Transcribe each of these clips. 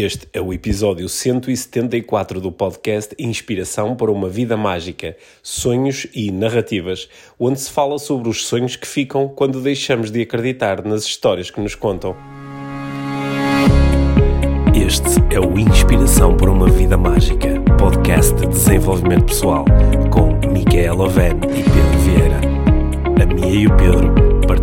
Este é o episódio 174 do podcast Inspiração para uma Vida Mágica, Sonhos e Narrativas, onde se fala sobre os sonhos que ficam quando deixamos de acreditar nas histórias que nos contam. Este é o Inspiração para uma Vida Mágica, podcast de desenvolvimento pessoal, com Micaela Oven e Pedro Vieira. A Mia e o Pedro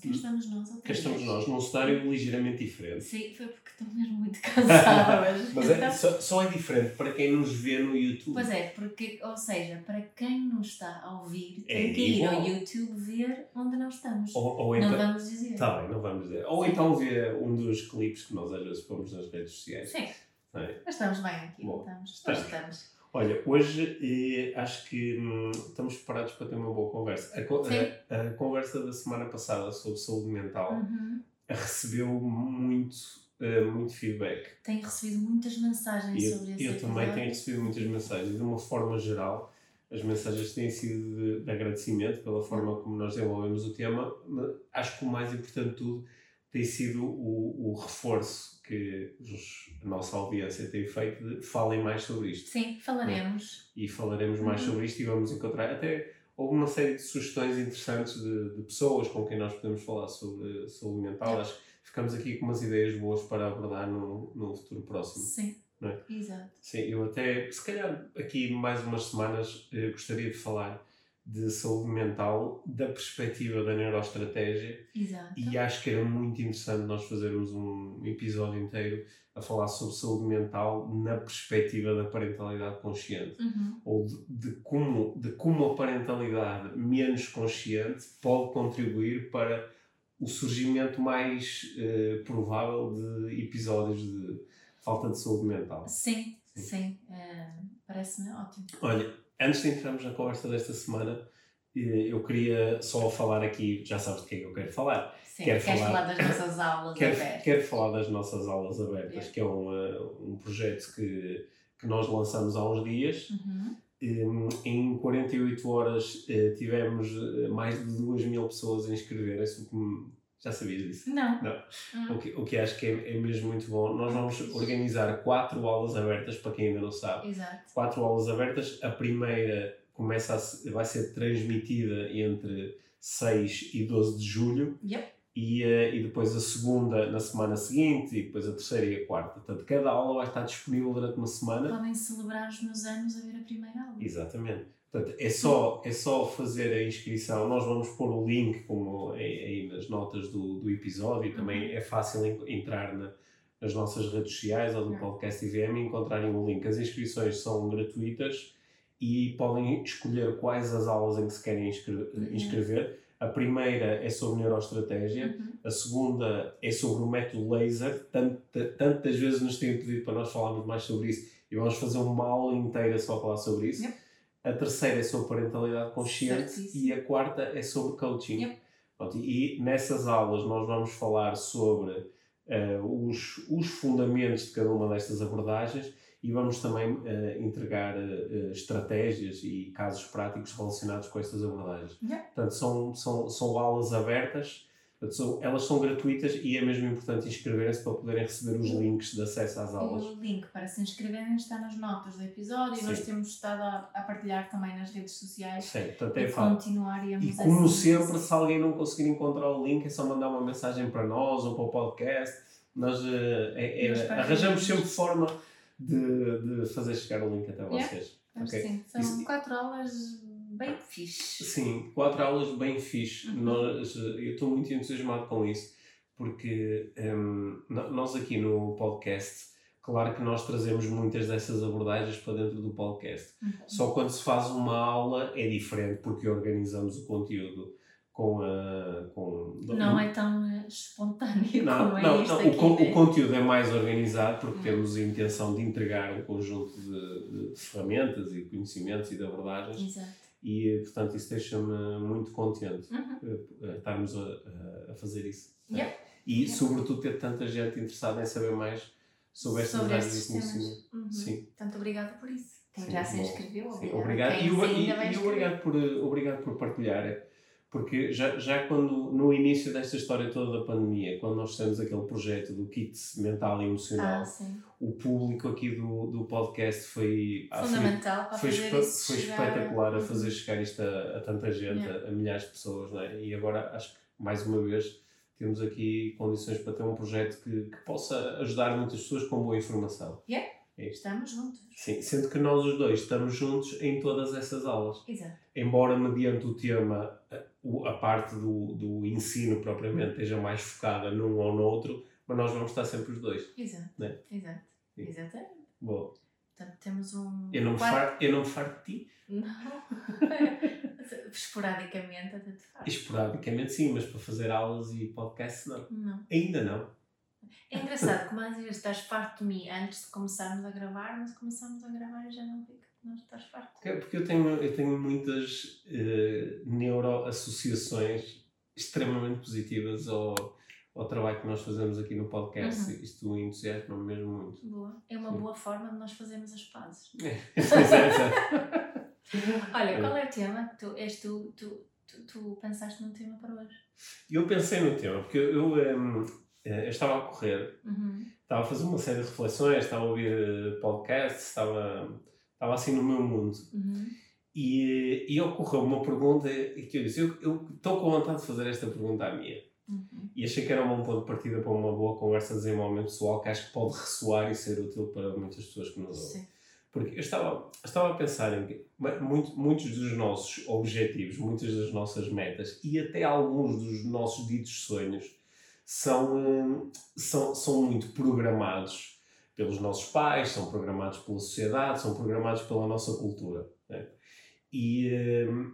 cá estamos nós outra Cá estamos nós, num cenário ligeiramente diferente. Sim, foi porque estou mesmo muito cansada hoje. Mas é, só, só é diferente para quem nos vê no YouTube. Pois é, porque, ou seja, para quem não está a ouvir, É tem que ir ao. YouTube ver onde nós estamos. Ou, ou não então, vamos dizer. Tá bem, não vamos dizer. Ou então ver um dos clipes que nós às vezes pomos nas redes sociais. Sim, não é? mas estamos bem aqui, Bom, não estamos? estamos. Estamos. Olha, hoje eh, acho que hum, estamos preparados para ter uma boa conversa. A, a- a conversa da semana passada sobre saúde mental Uhum. recebeu muito, eh, muito feedback. Tenho recebido muitas mensagens E sobre eu, esse eu também episódio. tenho recebido muitas mensagens. De uma forma geral, as mensagens têm sido de, de agradecimento pela forma como nós desenvolvemos o tema. mas Acho que o mais importante de tudo tem sido o, o reforço que os- a nossa audiência tem feito de falem mais sobre isto. Sim, falaremos. E falaremos mais Uhum. sobre isto e vamos encontrar até houve uma série de sugestões interessantes de, de pessoas com quem nós podemos falar sobre saúde mental. Acho que ficamos aqui com umas ideias boas para abordar no, no futuro próximo. Sim, é? exato. Sim, eu até, se calhar aqui mais umas semanas, eh, gostaria de falar de saúde mental da perspectiva da neuroestratégia Exato. e acho que era muito interessante nós fazermos um episódio inteiro a falar sobre saúde mental na perspectiva da parentalidade consciente Uhum. ou de, de como, de como a parentalidade menos consciente pode contribuir para o surgimento mais eh, provável de episódios de falta de saúde mental. Sim, Sim. sim. eh, Parece-me ótimo. Olha, antes de entrarmos na conversa desta semana, eh, eu queria só falar aqui, já sabes de quem é que eu quero falar. Sim, Quero queres falar- falar... das nossas aulas Quero, abertas? quero falar das nossas aulas abertas, que é um, eh, um projeto que, que nós lançamos há uns dias. Uhum. Em- Em 48 horas eh, tivemos mais de 2 mil pessoas a inscreverem-se, o que me- já sabias disso? Não. Não. Hum. O que, o que acho que é, é mesmo muito bom. Nós vamos organizar quatro aulas abertas, para quem ainda não sabe. Exato. quatro aulas abertas. A primeira começa a vai ser transmitida entre 6 e 12 de julho Yep. e, eh, e depois a segunda na semana seguinte e depois a terceira e a quarta. Portanto, cada aula vai estar disponível durante uma semana. Podem celebrar os meus anos a ver a primeira aula. Exatamente. Portanto, é só, é só fazer a inscrição. Nós vamos pôr o link como é, aí nas notas do, do episódio. Também é fácil en- entrar na- nas nossas redes sociais ou do podcast IVM e encontrarem o link. As inscrições são gratuitas e podem escolher quais as aulas em que se querem inscre- Uhum. inscrever. A primeira é sobre neuroestratégia, Uhum. a segunda é sobre o método laser. Tanta, tantas vezes nos têm pedido para nós falarmos mais sobre isso e vamos fazer uma aula inteira só a falar sobre isso. Yep. A terceira é sobre parentalidade consciente Certíssimo. e a quarta é sobre coaching. Yep. Pronto, e nessas aulas nós vamos falar sobre eh, os, os fundamentos de cada uma destas abordagens e vamos também eh, entregar eh, estratégias e casos práticos relacionados com estas abordagens. Yep. Portanto, são, são, são aulas abertas, portanto, elas são gratuitas e é mesmo importante inscreverem-se para poderem receber os links de acesso às aulas. o link para se inscreverem está nas notas do episódio e nós temos estado a, a partilhar também nas redes sociais. Sim, portanto é fácil. E como assim. sempre, se alguém não conseguir encontrar o link, é só mandar uma mensagem para nós ou para o podcast. Nós eh, é- é- arranjamos sempre forma de, de fazer chegar o link até Yeah. vocês. Mas Ok. sim, são Isso- quatro aulas bem fixe. Sim, quatro aulas bem fixe. Uhum. Nós, eu estou muito entusiasmado com isso, porque hum, no- nós aqui no podcast, claro que nós trazemos muitas dessas abordagens para dentro do podcast. Uhum. Só quando se faz uma aula é diferente, porque organizamos o conteúdo com a. Com, Não é tão eh, espontâneo Não, como é não, isto não, aqui. o, né? o conteúdo é mais organizado porque Hum. temos a intenção de entregar um conjunto de, de ferramentas e de conhecimentos e de abordagens Exato. E, portanto, isso deixa-me muito contente Uhum. eh, eh, estarmos a, a- fazer isso. Yeah. E, Yeah. sobretudo, ter tanta gente interessada em saber mais sobre estas Sobre áreas de conhecimento. Uhum. Sim. Portanto, obrigada por isso. Quem já se inscreveu, obrigado. Quem E, e- e obrigado, por, obrigado por partilhar, porque já, já quando, no início desta história toda da pandemia, quando nós fizemos aquele projeto do kit mental e emocional, Ah, o público aqui do, do podcast foi, ah, foi- Fundamental para foi, fazer espe- isso foi chegar- espetacular a fazer chegar isto a, a tanta gente, Yeah. a, a milhares de pessoas, não é? E agora acho que mais uma vez temos aqui condições para ter um projeto que, que possa ajudar muitas pessoas com boa informação. Estamos juntos. Sim, sendo que nós os dois estamos juntos em todas essas aulas. Exato. Embora mediante o tema a, parte do, do ensino propriamente esteja mais focada num ou no outro, mas nós vamos estar sempre os dois. Exato. Né? Exato. Sim. Exatamente. Bom, Portanto, temos um. eu não me quatro- farto, eu não me farto de ti. Não. Esporadicamente até te faz. Esporadicamente sim, mas para fazer aulas e podcasts não. Não. Ainda não. É engraçado como às vezes estás farto de mim antes de começarmos a gravar, mas começamos a gravar e já não fica. Não estás farto. Porque, porque eu, tenho, eu tenho muitas eh, neuroassociações extremamente positivas ao, ao trabalho que nós fazemos aqui no podcast. Uhum. Isto entusiasma-me mesmo muito. Boa. É uma Sim. boa forma de nós fazermos as pazes. Exato, exato. Olha, qual é o tema tu, és tu, tu, tu, tu pensaste num tema para hoje? Eu pensei no tema, porque eu, eu, eh, eu estava a correr, Uhum. estava a fazer uma série de reflexões, estava a ouvir eh, podcasts, estava, estava assim no meu mundo. Uhum. E, e ocorreu uma pergunta que eu disse: eu, estou com vontade de fazer esta pergunta à minha. Uhum. E achei que era um bom ponto de partida para uma boa conversa de desenvolvimento pessoal que acho que pode ressoar e ser útil para muitas pessoas que nos ouvem. Porque eu estava, estava a pensar em que muito, muitos dos nossos objetivos, muitas das nossas metas e até alguns dos nossos ditos sonhos são, hum, são, são muito programados pelos nossos pais, são programados pela sociedade, são programados pela nossa cultura. né? E, hum,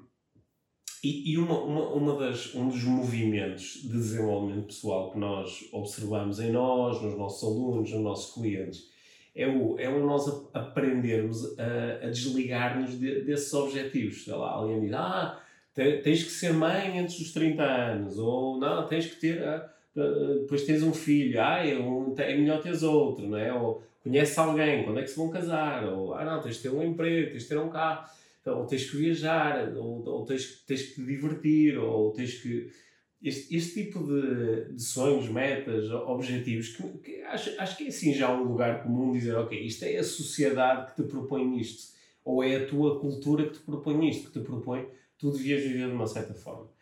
e, e uma, uma, uma das, um dos movimentos de desenvolvimento pessoal que nós observamos em nós, nos nossos alunos, nos nossos clientes, é o, é o nós aprendermos a, a desligar-nos de- desses objetivos. Sei lá, alguém diz, ah, te- tens que ser mãe antes dos 30 anos, ou não, tens que ter, ah, depois tens um filho, ah, é, um, é melhor teres outro, não é? Ou conheces alguém, quando é que se vão casar, ou ah, não, tens de ter um emprego, tens de ter um carro, então, ou tens que viajar, ou, ou tens, tens que te divertir, ou tens que. Este, este tipo de, de sonhos, metas, objetivos, que, que acho, acho que é assim já um lugar comum dizer, ok, isto é a sociedade que te propõe isto, ou é a tua cultura que te propõe isto, que te propõe, tu devias viver de uma certa forma.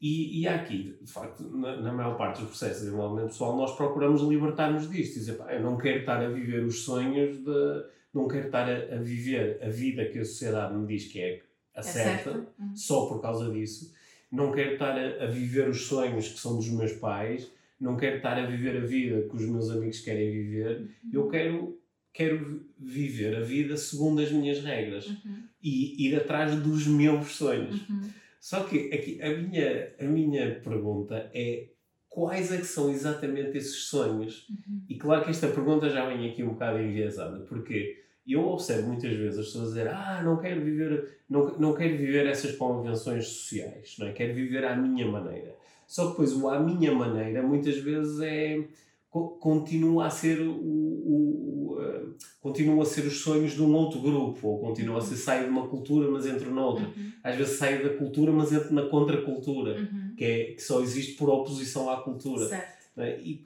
E, e há aqui, de facto, na, na maior parte dos processos de desenvolvimento pessoal, nós procuramos libertar-nos disto, dizer, pá, eu não quero estar a viver os sonhos de. não quero estar a, a viver a vida que a sociedade me diz que é a É certa, certo? Uhum. só por causa disso. Não quero estar a, a viver os sonhos que são dos meus pais, não quero estar a viver a vida que os meus amigos querem viver. Uhum. Eu quero, quero viver a vida segundo as minhas regras Uhum. e ir atrás dos meus sonhos. Uhum. Só que aqui, a, minha, a minha pergunta é quais é que são exatamente esses sonhos? Uhum. E claro que esta pergunta já vem aqui um bocado enviesada, porque eu observo muitas vezes as pessoas dizer ah, não quero viver, não, não quero viver essas convenções sociais, não é? quero viver à minha maneira. Só que depois o à minha maneira muitas vezes é co- continua a ser o, o, o, eh, continua a ser os sonhos de um outro grupo ou continua a ser sai de uma cultura mas entra noutra. Uhum. Às vezes sai da cultura mas entra na contracultura, Uhum. que, é, que só existe por oposição à cultura. Certo. é? E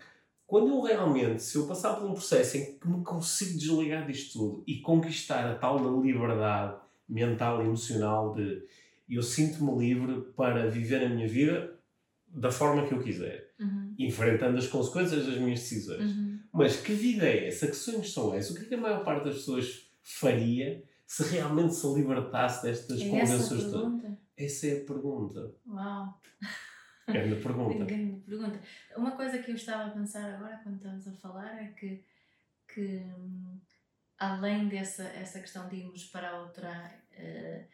quando eu realmente, se eu passar por um processo em que me consigo desligar disto tudo e conquistar a tal liberdade mental e emocional de eu sinto-me livre para viver a minha vida da forma que eu quiser, Uhum. enfrentando as consequências das minhas decisões. Uhum. Mas que vida é essa? Que sonhos são esses? O que é que a maior parte das pessoas faria se realmente se libertasse destas É essa convenções todas? pergunta? Essa é a pergunta. Uau. Grande pergunta. Grande pergunta. Uma coisa que eu estava a pensar agora quando estamos a falar é que, que hum, além dessa essa questão de irmos para outra eh,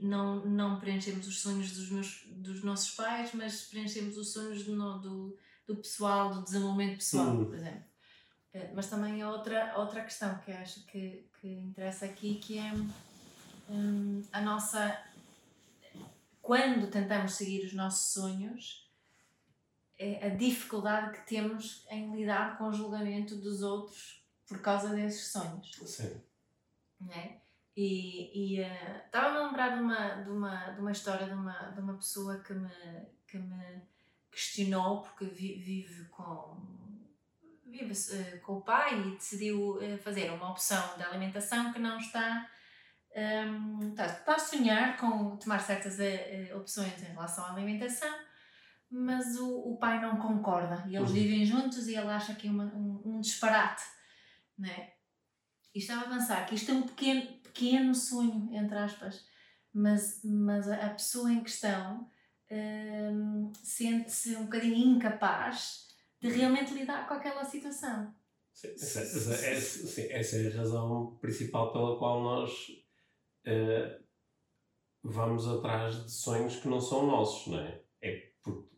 não, não preenchemos os sonhos dos, meus, dos nossos pais, mas preenchemos os sonhos do, do pessoal, do desenvolvimento pessoal, Hum. por exemplo. Eh, Mas também há outra, outra questão que acho que, que interessa aqui, que é hum, a nossa. Quando tentamos seguir os nossos sonhos, é a dificuldade que temos em lidar com o julgamento dos outros por causa desses sonhos. Sim. Né? E, e uh, estava-me a lembrar de uma, de, uma, de uma história de uma, de uma pessoa que me, que me questionou porque vi, vive com vive uh, com o pai e decidiu uh, fazer uma opção de alimentação que não está um, está, está a sonhar com tomar certas uh, opções em relação à alimentação mas o, o pai não concorda e eles uhum. vivem juntos e ele acha que é uma, um, um disparate né? e estava a pensar que isto é um pequeno, pequeno sonho entre aspas mas, mas a, a pessoa em questão um, sente-se um bocadinho incapaz de realmente lidar com aquela situação. Sim, essa, essa, é, sim, essa é a razão principal pela qual nós uh, vamos atrás de sonhos que não são nossos, não é? É porque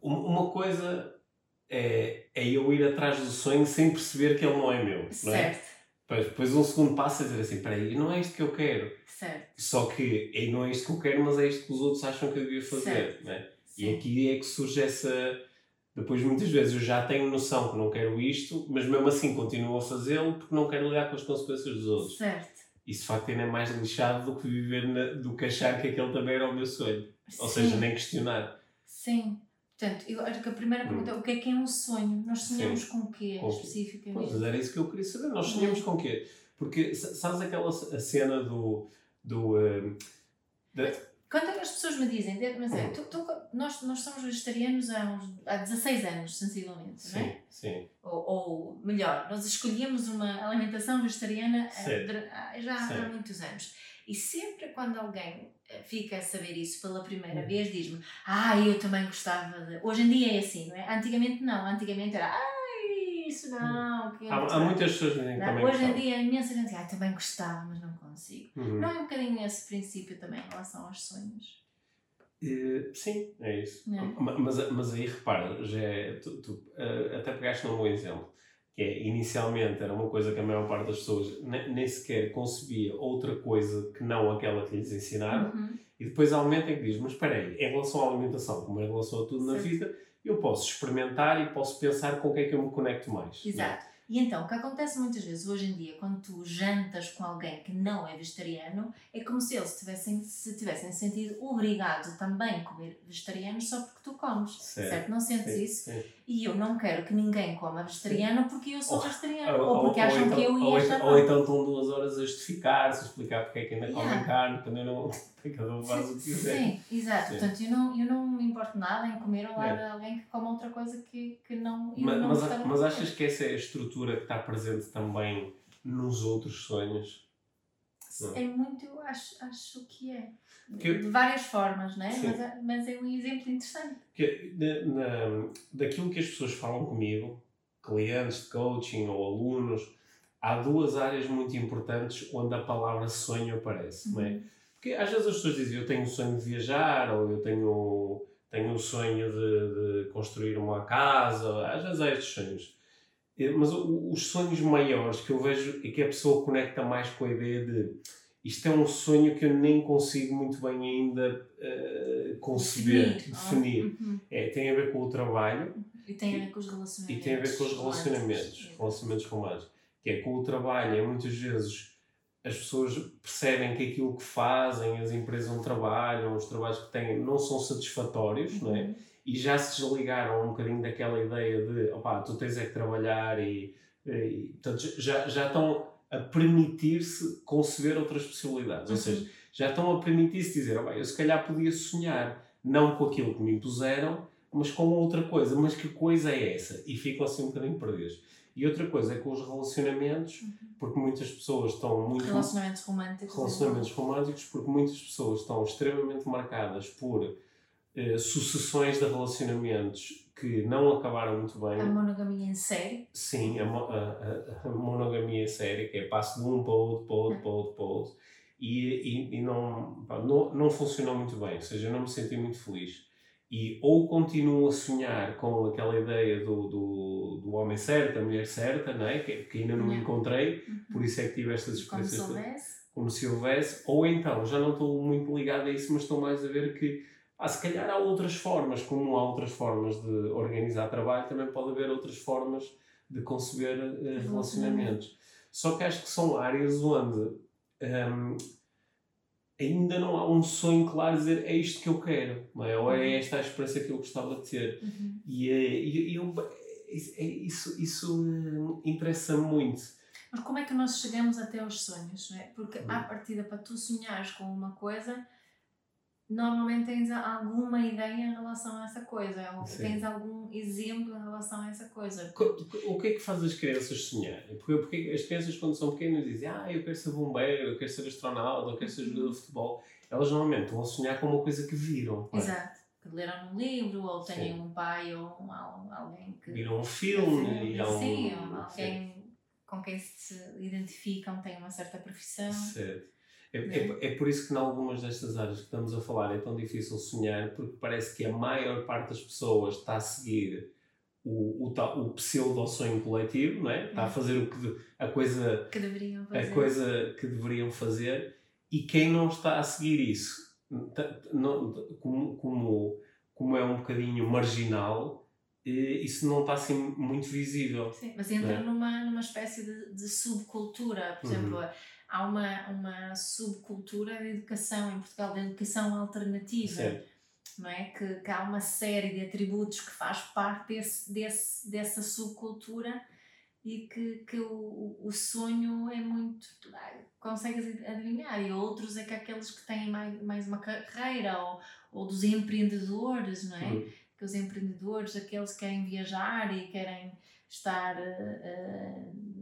uma coisa é, é eu ir atrás do sonho sem perceber que ele não é meu, não é? Certo. Depois, um segundo passo é dizer assim, peraí, não é isto que eu quero. Certo. Só que é, não é isto que eu quero, mas é isto que os outros acham que eu devia fazer, certo. não é? E aqui é que surge essa depois, muitas vezes, eu já tenho noção que não quero isto, mas mesmo assim continuo a fazê-lo porque não quero lidar com as consequências dos outros. Certo. Isso, de facto, ainda é mais lixado do que viver na, do que achar que aquele também era o meu sonho. Sim. Ou seja, nem questionar. Sim. Portanto, eu acho que a primeira hum. pergunta é o que é que é um sonho? Nós sonhamos Sim. com o quê, com especificamente? Pois, era isso que eu queria saber. Nós sonhamos com o quê? Porque, sabes aquela a cena do... do uh, quando as pessoas me dizem, mas é, tu, tu, nós, nós somos vegetarianos há, uns, há 16 anos, sensivelmente, sim, não é? Sim. Ou, ou melhor, nós escolhemos uma alimentação vegetariana eh, já sim. há muitos anos. E sempre quando alguém eh, fica a saber isso pela primeira hum. vez, diz-me: Ah, eu também gostava de. Hoje em dia é assim, não é? Antigamente não, antigamente era: Ah, isso não. Que há, há muitas pessoas que dizem também Hoje em dia, imensa gente diz, ah, também gostava, mas não consigo. Uhum. Não é um bocadinho esse princípio também em relação aos sonhos? Uh, sim, é isso. É. Mas, mas aí repara, já é, tu, tu uh, até pegaste num bom exemplo, que é inicialmente era uma coisa que a maior parte das pessoas nem, nem sequer concebia outra coisa que não aquela que lhes ensinaram, uhum. e depois aumenta e diz: Mas espera aí, em relação à alimentação, como em relação a tudo certo. na vida, eu posso experimentar e posso pensar com o que é que eu me conecto mais. É? Exato. E então, o que acontece muitas vezes hoje em dia, quando tu jantas com alguém que não é vegetariano, é como se eles tivessem, se tivessem sentido obrigado também a comer vegetariano só porque tu comes. Certo? certo? Não sentes sim, isso? Sim. E eu não quero que ninguém coma vegetariano porque eu sou ou, vegetariano. Ou, ou porque ou, acham então, que eu ia estar Ou então estão duas horas a justificar-se, a explicar porque é que ainda yeah. comem carne, eu não. Cada um faz o que quiser. Sim, exato. Sim. Portanto, eu não, eu não me importo nada em comer ao lado de alguém que coma outra coisa que, que não. Mas, não mas, mas achas que essa é a estrutura que está presente também nos outros sonhos? É muito, acho, acho que é. Que, de várias formas, né? mas, é, mas é um exemplo interessante. Que, na, na, daquilo que as pessoas falam comigo, clientes de coaching ou alunos, há duas áreas muito importantes onde a palavra sonho aparece, uhum. não é? Uhum. Porque às vezes as pessoas dizem eu tenho o sonho de viajar ou eu tenho, tenho o sonho de, de construir uma casa, às vezes há estes sonhos. Mas os sonhos maiores que eu vejo e que a pessoa conecta mais com a ideia de isto é um sonho que eu nem consigo muito bem ainda uh, conceber, definir. definir. Uhum. É, tem a ver com o trabalho. E tem a ver com os relacionamentos. E tem a ver com os relacionamentos, relacionamentos românticos. Que é com o trabalho, é muitas vezes as pessoas percebem que aquilo que fazem, as empresas onde trabalham, os trabalhos que têm, não são satisfatórios, uhum. não é? Uhum. E já se desligaram um bocadinho daquela ideia de, opá, tu tens é que trabalhar e, e portanto, já, já estão a permitir-se conceber outras possibilidades. Uhum. Ou seja, já estão a permitir-se dizer, oh, eu se calhar podia sonhar, não com aquilo que me impuseram, mas com outra coisa. Mas que coisa é essa? E ficam assim um bocadinho perdidos. E outra coisa é com os relacionamentos, uhum. porque muitas pessoas estão muito. Relacionamentos românticos. Relacionamentos românticos, porque muitas pessoas estão extremamente marcadas por eh, sucessões de relacionamentos que não acabaram muito bem. A monogamia em série? Sim, a, a, a, monogamia em série, que é passo de um para outro, para outro, para outro, para outro. E, e, e não, pá, não, não funcionou muito bem, ou seja, eu não me senti muito feliz. E ou continuo a sonhar com aquela ideia do, do, do homem certo, a mulher certa, não é? que, que ainda não, não. encontrei, uhum. por isso é que tive estas experiências. Quando soubesse como se houvesse, ou então, já não estou muito ligado a isso, mas estou mais a ver que ah, se calhar há outras formas, como há outras formas de organizar trabalho, também pode haver outras formas de conceber uh, relacionamentos. Só que acho que são áreas onde um, ainda não há um sonho claro de dizer é isto que eu quero, não é? ou é uhum. esta a experiência que eu gostava de ter. Uhum. E, eh, e, e eu, é, isso, isso hum, interessa muito. Mas como é que nós chegamos até aos sonhos? Não é? Porque uhum. à partida, para tu sonhares com uma coisa, normalmente tens alguma ideia em relação a essa coisa, ou Sim. tens algum exemplo em relação a essa coisa. O que é que faz as crianças sonharem? Porque, porque as crianças, quando são pequenas, dizem: Ah, eu quero ser bombeiro, eu quero ser astronauta, eu quero ser jogador de futebol. Elas normalmente vão sonhar com uma coisa que viram. É? Exato. Que leram num livro, ou têm Sim. um pai ou um, alguém que. Viram um filme. e um... Sim, alguém Sim. com quem se identificam, têm uma certa profissão. Certo. É, é, é, por isso que, em algumas destas áreas que estamos a falar, é tão difícil sonhar, porque parece que a maior parte das pessoas está a seguir o, o, o pseudo-sonho coletivo, não é? está a fazer o que, a, coisa, que deveriam fazer. a coisa que deveriam fazer, e quem não está a seguir isso, não, como, como, como é um bocadinho marginal, isso não está assim muito visível. Sim, mas entra é? numa, numa espécie de, de subcultura, por uhum. exemplo há uma, uma subcultura de educação em Portugal, de educação alternativa. Certo. Não é? Que, que há uma série de atributos que faz parte desse, desse, dessa subcultura e que, que o, o sonho é muito. consegues adivinhar, e outros é que aqueles que têm mais, mais uma carreira, ou, ou dos empreendedores, não é? Uhum. Que os empreendedores, aqueles que querem viajar e querem estar. Uh,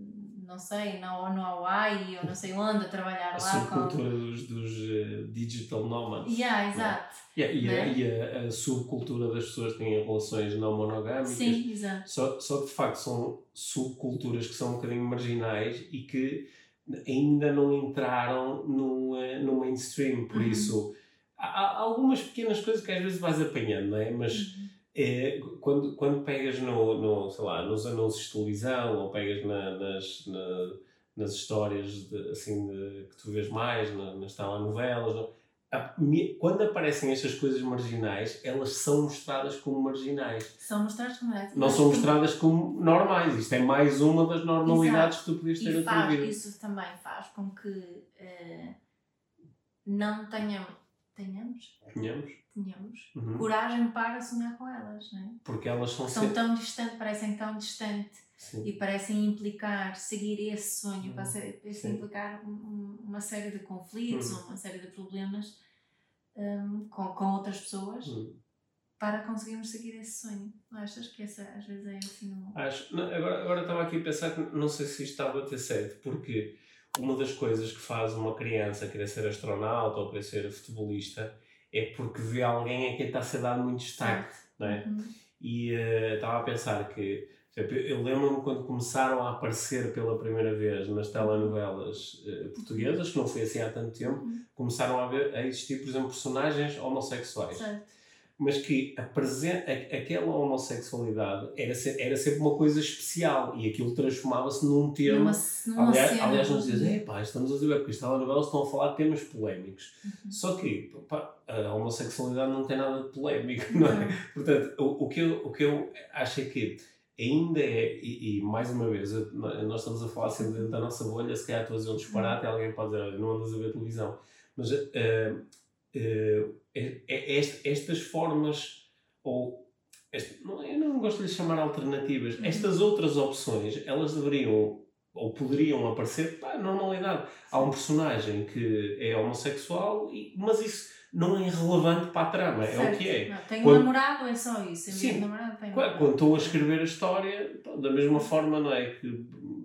não sei, na, no Hawaii ou não sei onde, a trabalhar a lá. A subcultura com... dos, dos uh, digital nomads. Yeah, exato. Yeah, e, a, e a, a, subcultura das pessoas que têm relações não monogâmicas. Sim, exato. Só, só que de facto são subculturas que são um bocadinho marginais e que ainda não entraram no, uh, no mainstream. Por uhum. isso, há, há, algumas pequenas coisas que às vezes vais apanhando, não é? Mas. Uhum é, quando, quando pegas no, no, sei lá, nos anúncios de televisão ou pegas na, nas, na, nas histórias de, assim, de, que tu vês mais, na, nas telenovelas, quando aparecem estas coisas marginais, elas são mostradas como marginais. São mostradas como marginais. Não são mostradas como normais. Isto é mais uma das normalidades Exato. que tu podias ter e na tua vida. Isso também faz com que uh, não tenham, tenhamos. Tenhamos tenhamos uhum. coragem para sonhar com elas, não é? Porque elas são, são sempre... tão distantes, parecem tão distantes e parecem implicar, seguir esse sonho, uhum. parecem implicar um, uma série de conflitos, uhum. uma série de problemas um, com, com outras pessoas uhum. para conseguirmos seguir esse sonho. Não achas que essa às vezes é assim? Um... Acho. Não, agora, agora estava aqui a pensar que não sei se isto estava a ter certo, porque uma das coisas que faz uma criança querer ser astronauta ou querer ser futebolista é porque vê alguém a quem está a ser dado muito destaque, não é? Uhum. E uh, estava a pensar que, exemplo, eu lembro-me quando começaram a aparecer pela primeira vez nas telenovelas uh, portuguesas, que não foi assim há tanto tempo, uhum. começaram a, ver, a existir, por exemplo, personagens homossexuais. Certo mas que a a, aquela homossexualidade era, se, era sempre uma coisa especial e aquilo transformava-se num termo. Numa, aliás, cena, aliás, nós dizemos, pá, estamos a dizer, porque as telenovelas estão a falar de temas polémicos. Uhum. Só que pá, a homossexualidade não tem nada de polémico, não é? Uhum. Portanto, o, o, que eu, o que eu acho é que ainda é, e, e mais uma vez, nós estamos a falar sempre dentro da nossa bolha, se calhar estou a dizer um disparate, alguém pode dizer, não andas a ver televisão. Mas. Uh, uh, é, é, estas formas, ou este, não, eu não gosto de lhe chamar alternativas, uhum. estas outras opções, elas deveriam ou poderiam aparecer pá, normalidade. Há um personagem que é homossexual, e, mas isso não é relevante para a trama, certo. é o que é. Não, tem quando, um namorado, é só isso. Sim, namorado, quando estou a escrever a história, da mesma forma, não é? Que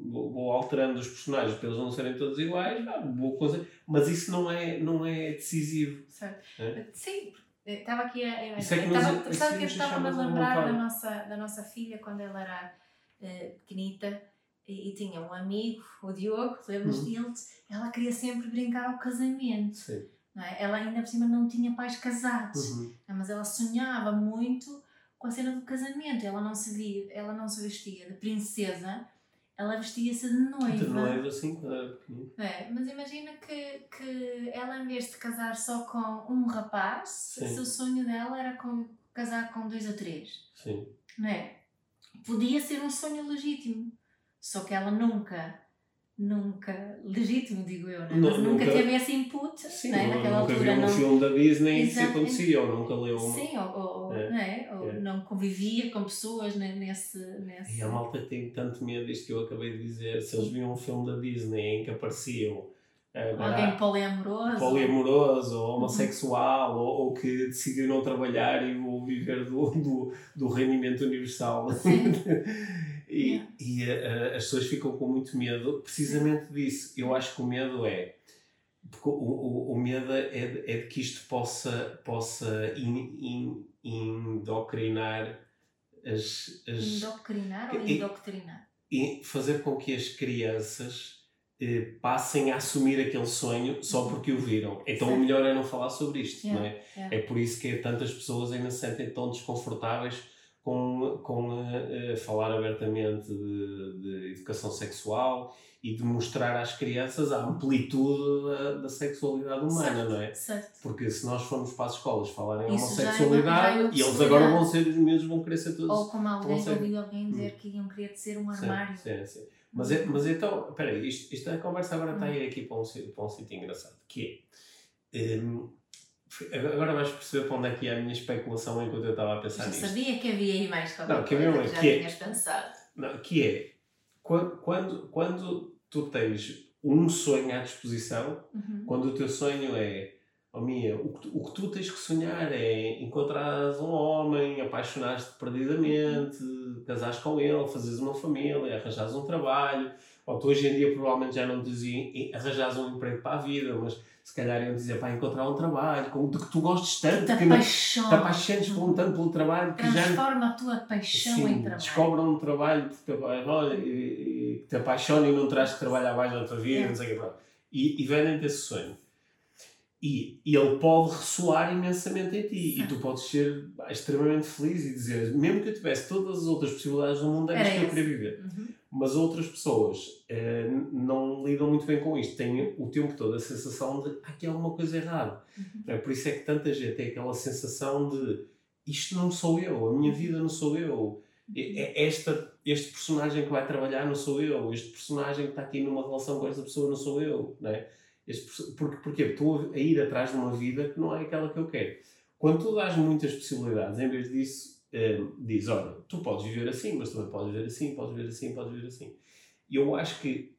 vou, vou alterando os personagens para eles não serem todos iguais, ah, boa coisa, mas isso não é, não é decisivo. Certo. É? Sim, estava aqui a. Isso é que estava, sabe que eu estava a lembrar da nossa, da nossa filha quando ela era uh, pequenita e, e, tinha um amigo, o Diogo, lembras uhum. Ela queria sempre brincar ao casamento. Sim. É? Ela ainda por cima não tinha pais casados, uhum. mas ela sonhava muito com a cena do casamento. Ela não se via, ela não se vestia de princesa ela vestia-se de noiva. De noiva, assim, quando era pequenino. É, mas imagina que, que ela, em vez de casar só com um rapaz, Sim. o sonho dela era com, casar com dois ou três. Sim. Não é? Podia ser um sonho legítimo. Só que ela nunca, nunca, legítimo digo eu, né? Não, mas nunca, nunca- teve esse input, Sim, né? nu- naquela nunca altura viu um não. filme da Disney e isso Exato. acontecia, ou nunca leu uma. Sim, ou, ou, ou, É, né? ou é. não convivia com pessoas né, nesse. nesse... E a malta tem tanto medo disto que eu acabei de dizer. Se eles viam um filme da Disney em que apareciam agora, Alguém poliamoroso. poliamoroso, ou homossexual, ou, ou que decidiu não trabalhar e vou viver do, do, do rendimento universal. E Yeah. e eh, as pessoas ficam com muito medo precisamente disso. Eu acho que o medo é. O, o, o medo é de, é de que isto possa, possa in, in, indoctrinar as, as, ou indoctrinar? e fazer com que as crianças eh, passem a assumir aquele sonho só porque o viram. Então o melhor é não falar sobre isto, Yeah, não é? yeah. É por isso que tantas pessoas ainda se sentem tão desconfortáveis com, com eh, eh, falar abertamente de, de educação sexual e de mostrar às crianças a amplitude da, da sexualidade humana, certo, não é? Certo. Porque se nós formos para as escolas falarem Isso é uma- homossexualidade, é e eles agora vão ser, os miúdos vão querer ser todos Ou como alguém ser- ouviu alguém dizer que iam querer ser um Sim, armário. Sim, sim. Mas, é, mas então, espera aí, isto, isto, a conversa agora está a ir aqui para um, para um sítio engraçado, que é, hum, agora vais perceber para onde é que é a minha especulação enquanto eu estava a pensar nisto. sabia que havia aí mais qualquer Não, que coisa havia que já que é- tinhas pensado. Não, que é, quando, quando, quando tu tens um sonho à disposição, Uhum. quando o teu sonho é, oh Mia, o que, o que tu tens que sonhar é encontrares um homem, apaixonares-te perdidamente, casares com ele, fazeres uma família, arranjares um trabalho, ou tu hoje em dia provavelmente já não dizia arranjares um emprego para a vida, mas se calhar iam dizer para encontrar um trabalho com, de que tu gostes tanto, Te que te apaixones por um tanto pelo trabalho que já Transforma a tua paixão em trabalho. descobram um trabalho porque te, olha, e, e, que te apaixona e não terás que trabalhar mais na tua vida, É. não sei o que. E, e vendem-te esse sonho. E, e ele pode ressoar imensamente em ti. E tu podes ser extremamente feliz e dizer, mesmo que eu tivesse todas as outras possibilidades do mundo, Era isto que eu queria viver. Uhum. Mas outras pessoas eh, não lidam muito bem com isto. Têm o tempo todo a sensação de "Ah, aqui há alguma coisa errada. Uhum. É? Por isso é que tanta gente tem aquela sensação de isto não sou eu, a minha vida não sou eu. É- é Esta, este personagem que vai trabalhar não sou eu, este personagem que está aqui numa relação com esta pessoa não sou eu. Não é? este, porque, porque estou a ir atrás de uma vida que não é aquela que eu quero. Quando tu dás muitas possibilidades, em vez disso, diz: olha, tu podes viver assim, mas também podes viver assim, podes viver assim, podes viver assim. E eu acho que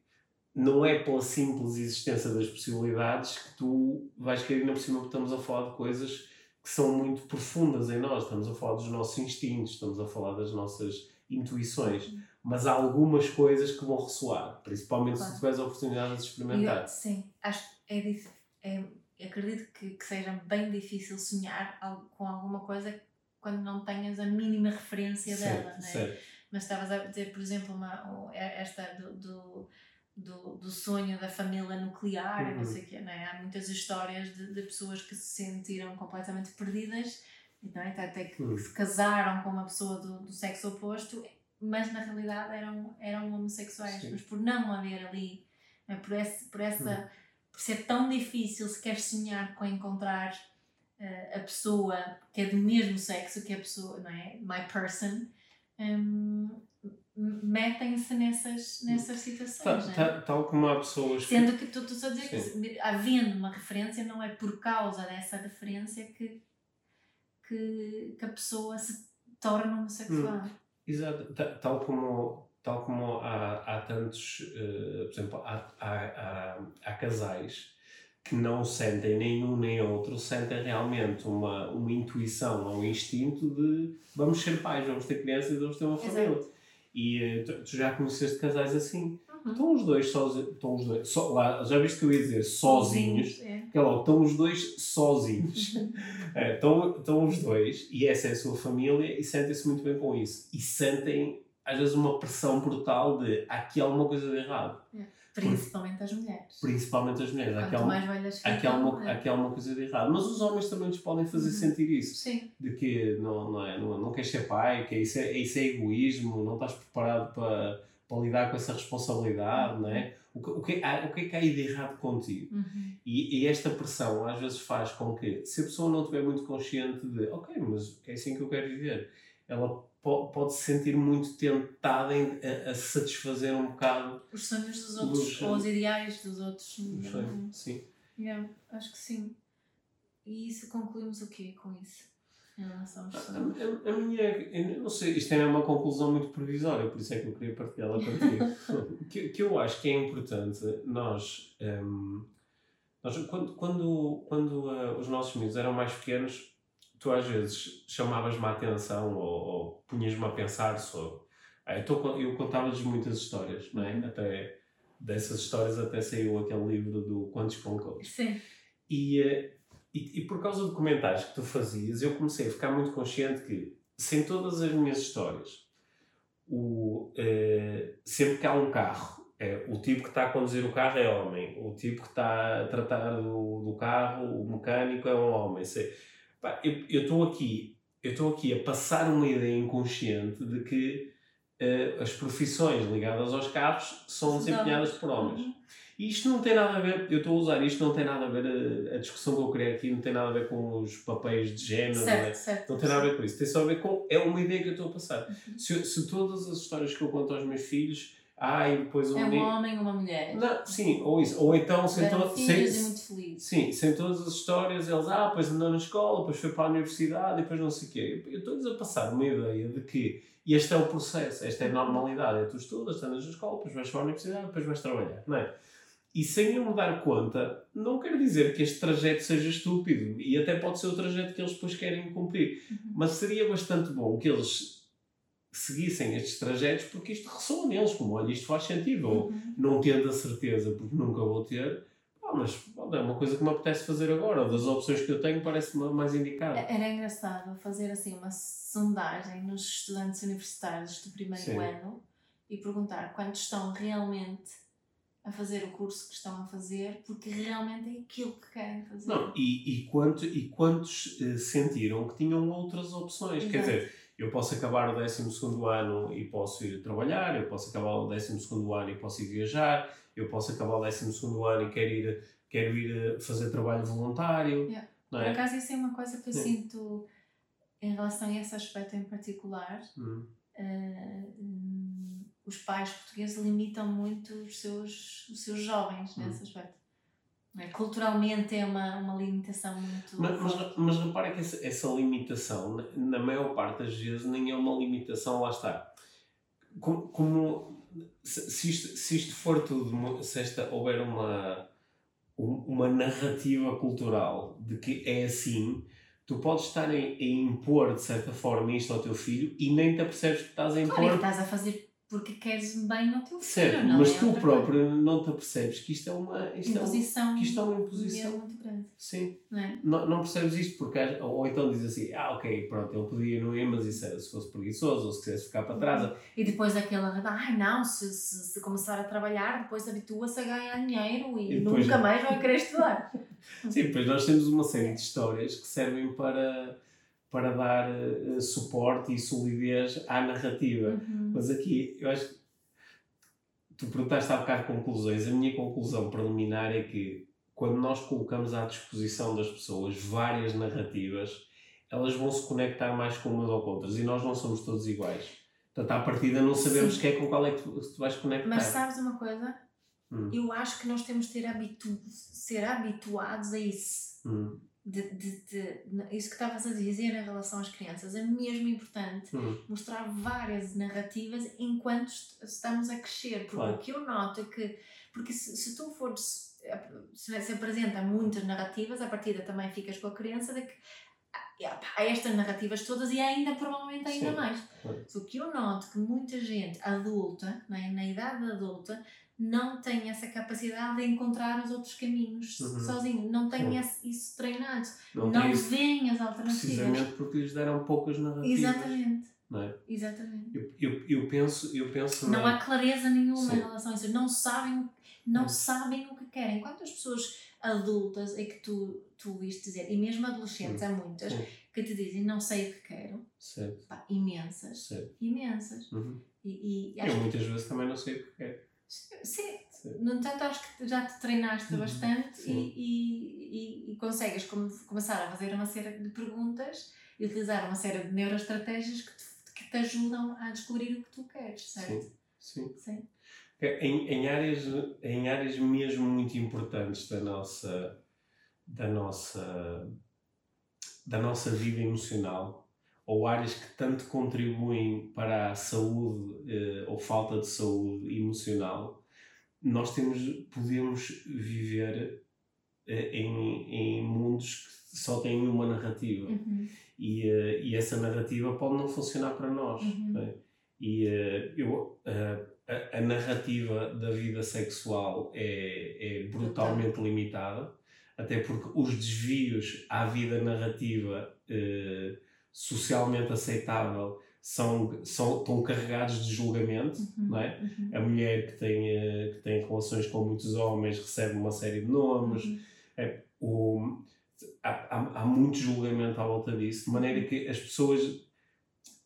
não é pela simples existência das possibilidades que tu vais querer ainda por cima, porque estamos a falar de coisas que são muito profundas em nós. Estamos a falar dos nossos instintos, estamos a falar das nossas intuições. Mas há algumas coisas que vão ressoar, principalmente Claro. se tiveres a oportunidade de experimentar. eu- sim, acho que é, é acredito que, que seja bem difícil sonhar com alguma coisa quando não tenhas a mínima referência dela, certo, não é? Mas estavas a dizer, por exemplo, uma, é- esta do, do, do, do sonho da família nuclear, Uhum. não sei o quê, não é? Há muitas histórias de, de pessoas que se sentiram completamente perdidas, não é? até, que Uhum. se casaram com uma pessoa do, do sexo oposto, mas na realidade eram, eram homossexuais, Sim. mas por não haver ali, é? por, esse, por essa Uhum. por ser tão difícil se queres sonhar com encontrar a pessoa que é do mesmo sexo que a pessoa, não é? My person, hum, m- metem-se nessas, nessas situações, Ta- não é? ta- tal como há pessoas que. Sendo que tu tu a dizer que se- havendo uma referência, não é por causa dessa referência que, que, que a pessoa se torna homossexual. Exato, Ta- tal como, tal como há, há tantos, eh, por exemplo, há, há, há, há casais que não sentem nenhum nem outro, sentem realmente uma, uma intuição ou um instinto de vamos ser pais, vamos ter crianças e vamos ter uma Exato. família. E eh, tu, tu já conheceste casais assim. Uhum. Estão os dois sozinhos, estão os dois, só, lá, já viste que eu ia dizer sozinhos, É. que é logo, estão os dois sozinhos. É, estão, estão os dois e essa é a sua família e sentem-se muito bem com isso. E sentem, às vezes, uma pressão brutal de aqui há alguma coisa de errado. Principalmente as mulheres. Principalmente as mulheres. Quanto mais velhas aqui, há uma, é. aqui há uma coisa de errado. Mas os homens também nos podem fazer Uhum. sentir isso. Sim, De que não, não, é, não, não queres ser pai, que isso é, isso é egoísmo, não estás preparado para, para lidar com essa responsabilidade, não é? O que, o, que, há, o que é que há aí de errado contigo? Uhum. E, e, esta pressão às vezes faz com que, se a pessoa não estiver muito consciente de, ok, mas é assim que eu quero viver, ela po pode se sentir muito tentada a, a, satisfazer um bocado os sonhos dos outros, os, ou os ideais dos outros. Sim. Yeah, acho que sim. E isso concluímos o quê com isso? Em relação aos sonhos? A, a, a minha, não sei, isto é uma conclusão muito provisória, por isso é que eu queria partilhá-la contigo. que, que eu acho que é importante nós. Um, nós quando quando, quando uh, os nossos miúdos eram mais pequenos, tu às vezes chamavas-me a atenção ou, ou punhas-me a pensar sobre. Ah, eu, tô, eu contava-lhes muitas histórias, não é? Até dessas histórias até saiu aquele livro do Quantos Concos. Sim. E, uh, e, e, por causa de comentários que tu fazias, eu comecei a ficar muito consciente que, sem todas as minhas histórias, o, uh, sempre que há um carro, é, o tipo que está a conduzir o carro é homem, o tipo que está a tratar do, do carro, o mecânico é um homem. Se, pá, eu estou aqui, eu estou aqui a passar uma ideia inconsciente de que uh, as profissões ligadas aos carros são desempenhadas por homens. Uhum. E isto não tem nada a ver, eu estou a usar isto, não tem nada a ver, a, a discussão que eu criei aqui não tem nada a ver com os papéis de género, certo, não, é? certo, não tem nada a ver com isso, tem só a ver com, é uma ideia que eu estou a passar. Uhum. Se, se todas as histórias que eu conto aos meus filhos, ah, e depois um É um homem ou uma mulher. Não, sim, ou isso. Ou então, sem, to sem, e muito felizes. Sim, sem todas as histórias, eles, ah, depois andou na escola, depois foi para a universidade, e depois não sei o quê. Eu estou-lhes a passar uma ideia de que este é o processo, esta é a normalidade. É tu estudas, estás na escola, depois vais para a universidade, depois vais trabalhar, não é? E sem eu me dar conta, não quer dizer que este trajeto seja estúpido. E até pode ser o trajeto que eles depois querem cumprir. Uhum. Mas seria bastante bom que eles seguissem estes trajetos porque isto ressoa neles, como olha, isto faz sentido. Ou uhum. não tendo a certeza porque nunca vou ter, ah, mas é uma coisa que me apetece fazer agora. Das opções que eu tenho, parece-me mais indicada. Era engraçado fazer assim uma sondagem nos estudantes universitários do primeiro Sim. ano e perguntar quantos estão realmente a fazer o curso que estão a fazer porque realmente é aquilo que querem fazer. Não, e, e, quanto, e quantos uh, sentiram que tinham outras opções? Exato. Quer dizer, eu posso acabar o 12 ano e posso ir trabalhar, eu posso acabar o 12 ano e posso ir viajar, eu posso acabar o 12 ano e quero ir, quero ir eh, fazer trabalho voluntário. Yeah. É? Por acaso, isso é uma coisa que eu sinto em relação a esse aspecto em particular. Hum. Uh, os pais portugueses limitam muito os seus, os seus jovens hum. nesse aspecto. É? Culturalmente é uma, uma limitação muito. Mas, mas, mas repara que essa, essa limitação, na maior parte das vezes, nem é uma limitação, lá está. Como, como se, isto, se isto for tudo, se esta houver uma, uma narrativa cultural de que é assim, tu podes estar a, a impor de certa forma isto ao teu filho e nem te apercebes que estás a impor. Claro, estás a fazer porque queres bem ao teu filho. Certo, não mas é tu próprio coisa. não te apercebes que isto é uma isto imposição. É um, que isto é uma imposição muito grande. Sim. Não, é? não, não percebes isto porque ou então dizes assim, ah ok, pronto, ele podia não ir, mas isso era se fosse preguiçoso ou se quisesse ficar para trás. E depois aquela, ai não, se, se, se começar a trabalhar, depois habitua-se a ganhar dinheiro e, e depois, nunca mais vai querer estudar. Sim, depois nós temos uma série de histórias que servem para para dar uh, suporte e solidez à narrativa. Uhum. Mas aqui, eu acho que tu perguntaste há bocado conclusões. A minha conclusão preliminar é que quando nós colocamos à disposição das pessoas várias narrativas, elas vão se conectar mais com umas ou com outras e nós não somos todos iguais. Portanto, à partida não sabemos quem é com qual é que tu, tu vais conectar. Mas sabes uma coisa? Hum. Eu acho que nós temos de ter habitu ser habituados a isso. Hum de, de, de, isso que estavas a dizer em relação às crianças é mesmo importante uhum. mostrar várias narrativas enquanto estamos a crescer porque claro. o que eu noto é que porque se, se tu fores se, se apresenta muitas narrativas a partida também ficas com a crença de que há estas narrativas todas e ainda provavelmente ainda Sim. mais. Claro. O que eu noto que muita gente adulta, é? na idade adulta, não tem essa capacidade de encontrar os outros caminhos uhum. sozinho, não tem esse, isso treinado, não, não veem as alternativas. Precisamente porque lhes deram poucas narrativas. Exatamente. Não é? Exatamente. Eu, eu, eu penso, eu penso não há clareza nenhuma Sim. em relação a isso, não sabem, não sabem o que querem. Quantas pessoas adultas é que tu, tu viste dizer, e mesmo adolescentes, há muitas, que te dizem não sei o que quero, Certo. pá, imensas, Certo. imensas. Uhum. E, e Eu muitas vezes também não sei o que quero. Sim, Certo. no entanto, acho que já te treinaste Uhum, bastante e, sim. e, e, e consegues come- começar a fazer uma série de perguntas e utilizar uma série de neuroestratégias que te, que te ajudam a descobrir o que tu queres, certo? Sim. Sim. Sim. Em, em, áreas, em áreas mesmo muito importantes da nossa, da nossa, da nossa vida emocional, ou áreas que tanto contribuem para a saúde eh, ou falta de saúde emocional, nós temos, podemos viver eh, em, em mundos que só têm uma narrativa. Uhum. E, eh, e essa narrativa pode não funcionar para nós. Uhum. não é? E eu, a, a narrativa da vida sexual é, é brutalmente limitada, até porque os desvios à vida narrativa eh, socialmente aceitável são, são, estão carregados de julgamento. Uhum. Não é? Uhum. A mulher que tem, eh, que tem relações com muitos homens recebe uma série de nomes, Uhum. o, há, há, há muito julgamento à volta disso, de maneira que as pessoas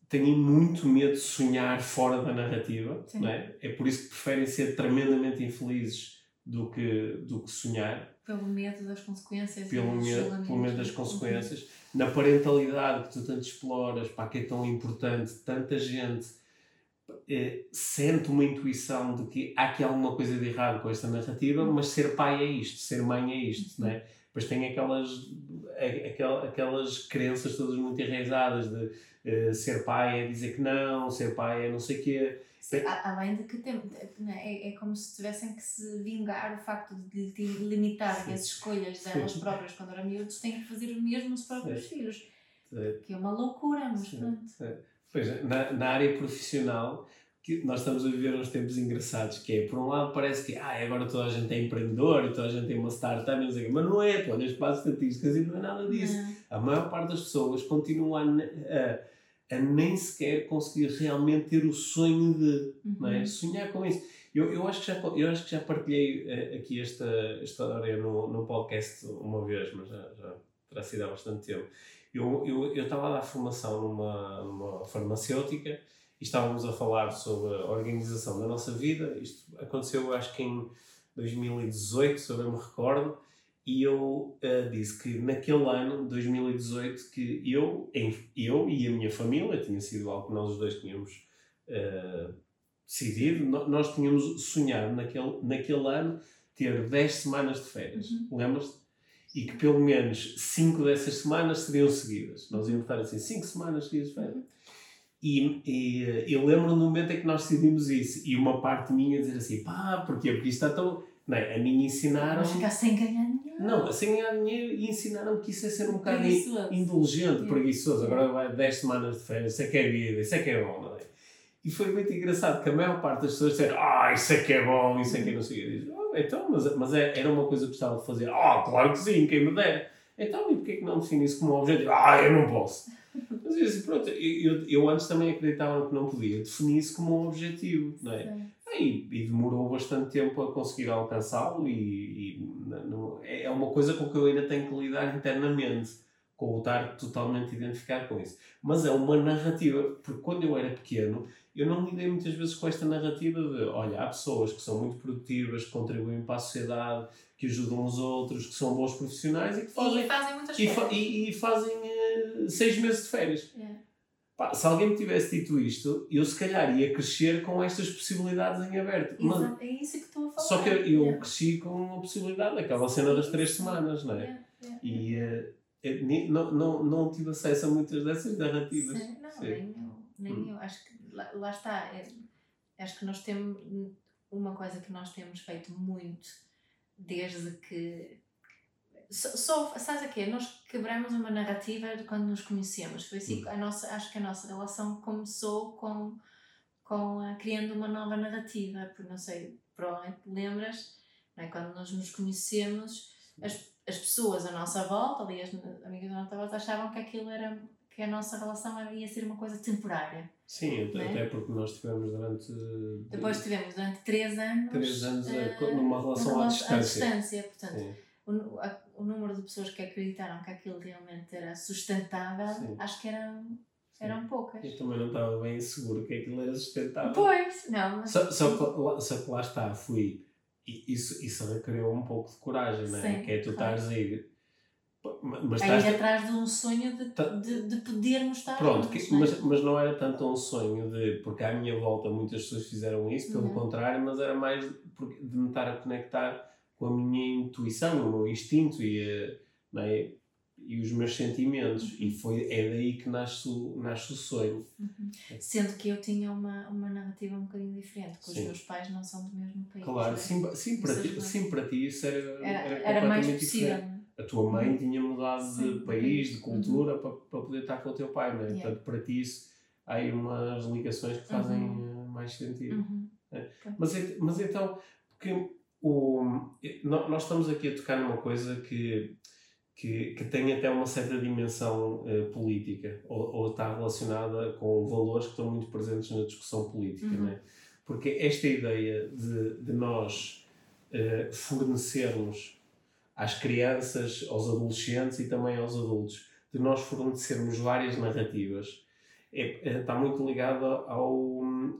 têm muito medo de sonhar fora da narrativa, Sim. não é? É por isso que preferem ser tremendamente infelizes do que, do que sonhar, Pelo medo das consequências. pelo medo, pelo medo das consequências. Na parentalidade que tu tanto exploras, pá, que é tão importante, tanta gente eh, sente uma intuição de que há aqui alguma coisa de errado com esta narrativa, mas ser pai é isto, ser mãe é isto, não é? Depois tem aquelas, aquel- aquelas crenças todas muito enraizadas de eh, ser pai é dizer que não, ser pai é não sei o quê. Sim, além de que tem, né, é, é como se tivessem que se vingar o facto de te limitarem as escolhas delas Sim. próprias quando eram miúdos, têm que fazer o mesmo aos próprios filhos. Eh, Que é uma loucura, mas pronto. Pois, é, na, na área profissional, que nós estamos a viver uns tempos engraçados, que é, por um lado, parece que ah, agora toda a gente é empreendedor e toda a gente tem uma startup, não sei mas não é, tu olhas para as estatísticas e não é nada disso. Não. A maior parte das pessoas continua a, a, a nem sequer conseguir realmente ter o sonho de não é? Uhum. sonhar com isso. Eu, eu, acho que já, eu acho que já partilhei eh, aqui esta história no, no podcast uma vez, mas já, já terá sido há bastante tempo. Eu eu eu estava a dar formação numa, numa farmacêutica e estávamos a falar sobre a organização da nossa vida. Isto aconteceu, eu acho que em 2018, se eu bem me recordo, e eu eh, disse que naquele ano, 2018, que eu, em, eu e a minha família, tinha sido algo que nós os dois tínhamos eh, decidido, no- nós tínhamos sonhado naquele, naquele ano ter 10 semanas de férias. Uhum. Lembras-te? E que pelo menos 5 dessas semanas seriam seguidas. Nós íamos estar assim 5 semanas seguidas de férias. E, e eh, eu lembro no momento em que nós decidimos isso, e uma parte minha dizer assim, pá, porquê? Porque isto está tão. É? A mim ensinaram. Vamos ficar sem ganhar dinheiro. Não, sem ganhar dinheiro e ensinaram-me que isso é ser um bocado Preguiçoso. indulgente, Sim. preguiçoso. Agora vai 10 semanas de férias, isso é que é vida, isso é que é bom, não é? E foi muito engraçado que a maior parte das pessoas disseram, ah, isso é que é bom, isso é que é não sei o. Eu "Oh, então, mas, mas é- era uma coisa que gostava de fazer. Ah, claro que sim, quem me der. Então, e porquê que não define isso como um objetivo? Ah, eu não posso. Mas eu disse, pronto, eu, eu, eu antes também acreditava que não podia definir isso como um objetivo, não é? Sim. E, e demorou bastante tempo a conseguir alcançá-lo e, e não- é uma coisa com que eu ainda tenho que lidar internamente, com o estar totalmente identificado com isso. Mas é uma narrativa, porque quando eu era pequeno, eu não lidei muitas vezes com esta narrativa de, olha, há pessoas que são muito produtivas, que contribuem para a sociedade, que ajudam os outros, que são bons profissionais e que fazem, E fazem muitas e, fa- e- e fazem eh, seis meses de férias. É. Pá, se alguém me tivesse dito isto, eu se calhar ia crescer com estas possibilidades em aberto. Mas- Exato, É isso que estou a falar. só que eu, Yeah. cresci com a possibilidade daquela cena das três semanas, não é? Yeah, yeah, E ni- não, não, não tive acesso a muitas dessas narrativas. Sim, não, Sim. nem eu. Nem Hum. eu. Acho que lá, lá está. é- acho que nós temos. Uma coisa que nós temos feito muito desde que. Só, só sabes o quê? Nós quebramos uma narrativa de quando nos conhecemos. Foi assim, Hum. a nossa, acho que a nossa relação começou com, com a, criando uma nova narrativa. Porque não sei, provavelmente te lembras, não é? quando nós nos conhecemos, as, as pessoas à nossa volta, ali as amigas à nossa volta, achavam que aquilo era que a nossa relação ia ser uma coisa temporária. Sim, até, Né? até porque nós tivemos durante eh, Depois tivemos durante três anos, três anos eh, eh, numa relação à à distância. distância, portanto, o- a- o número de pessoas que acreditaram que aquilo realmente era sustentável, Sim. acho que eram, eram poucas. Eu também não estava bem seguro que aquilo era sustentável. Pois, não, mas. Só, só, que, lá- só que lá está, fui. e Isso, isso requereu um pouco de coragem, não é? Sim, que é tu claro. estares a ir. Mas a ir estás. atrás de um sonho de, Tá- de, de podermos estar Pronto, que- não é? mas, mas não era tanto um sonho de. Porque à minha volta muitas pessoas fizeram isso, pelo Uhum. contrário, mas era mais de me estar a conectar com a minha intuição, o meu instinto e, eh, é? e os meus sentimentos. Uhum. E foi, é daí que nasce o, nasce o sonho. Uhum. Sendo que eu tinha uma, uma narrativa um bocadinho diferente, que os meus pais não são do mesmo país. Claro, é? sim, sim, para ti, sim, para ti isso era, era, era, era mais possível. diferente. não é? A tua mãe Uhum. tinha mudado de país, de cultura, para, para poder estar com o teu pai, não é? Yeah. Portanto, para ti isso, há aí umas ligações que fazem Uhum. eh, mais sentido. Uhum. Mas, ent- mas então, porque o, nó- nós estamos aqui a tocar numa coisa que, que, que tem até uma certa dimensão eh, política, ou, ou está relacionada com valores que estão muito presentes na discussão política, Uhum. não é? Porque esta ideia de, de nós eh, fornecermos às crianças, aos adolescentes e também aos adultos, de nós fornecermos várias narrativas, é, é- está muito ligada ao. hum,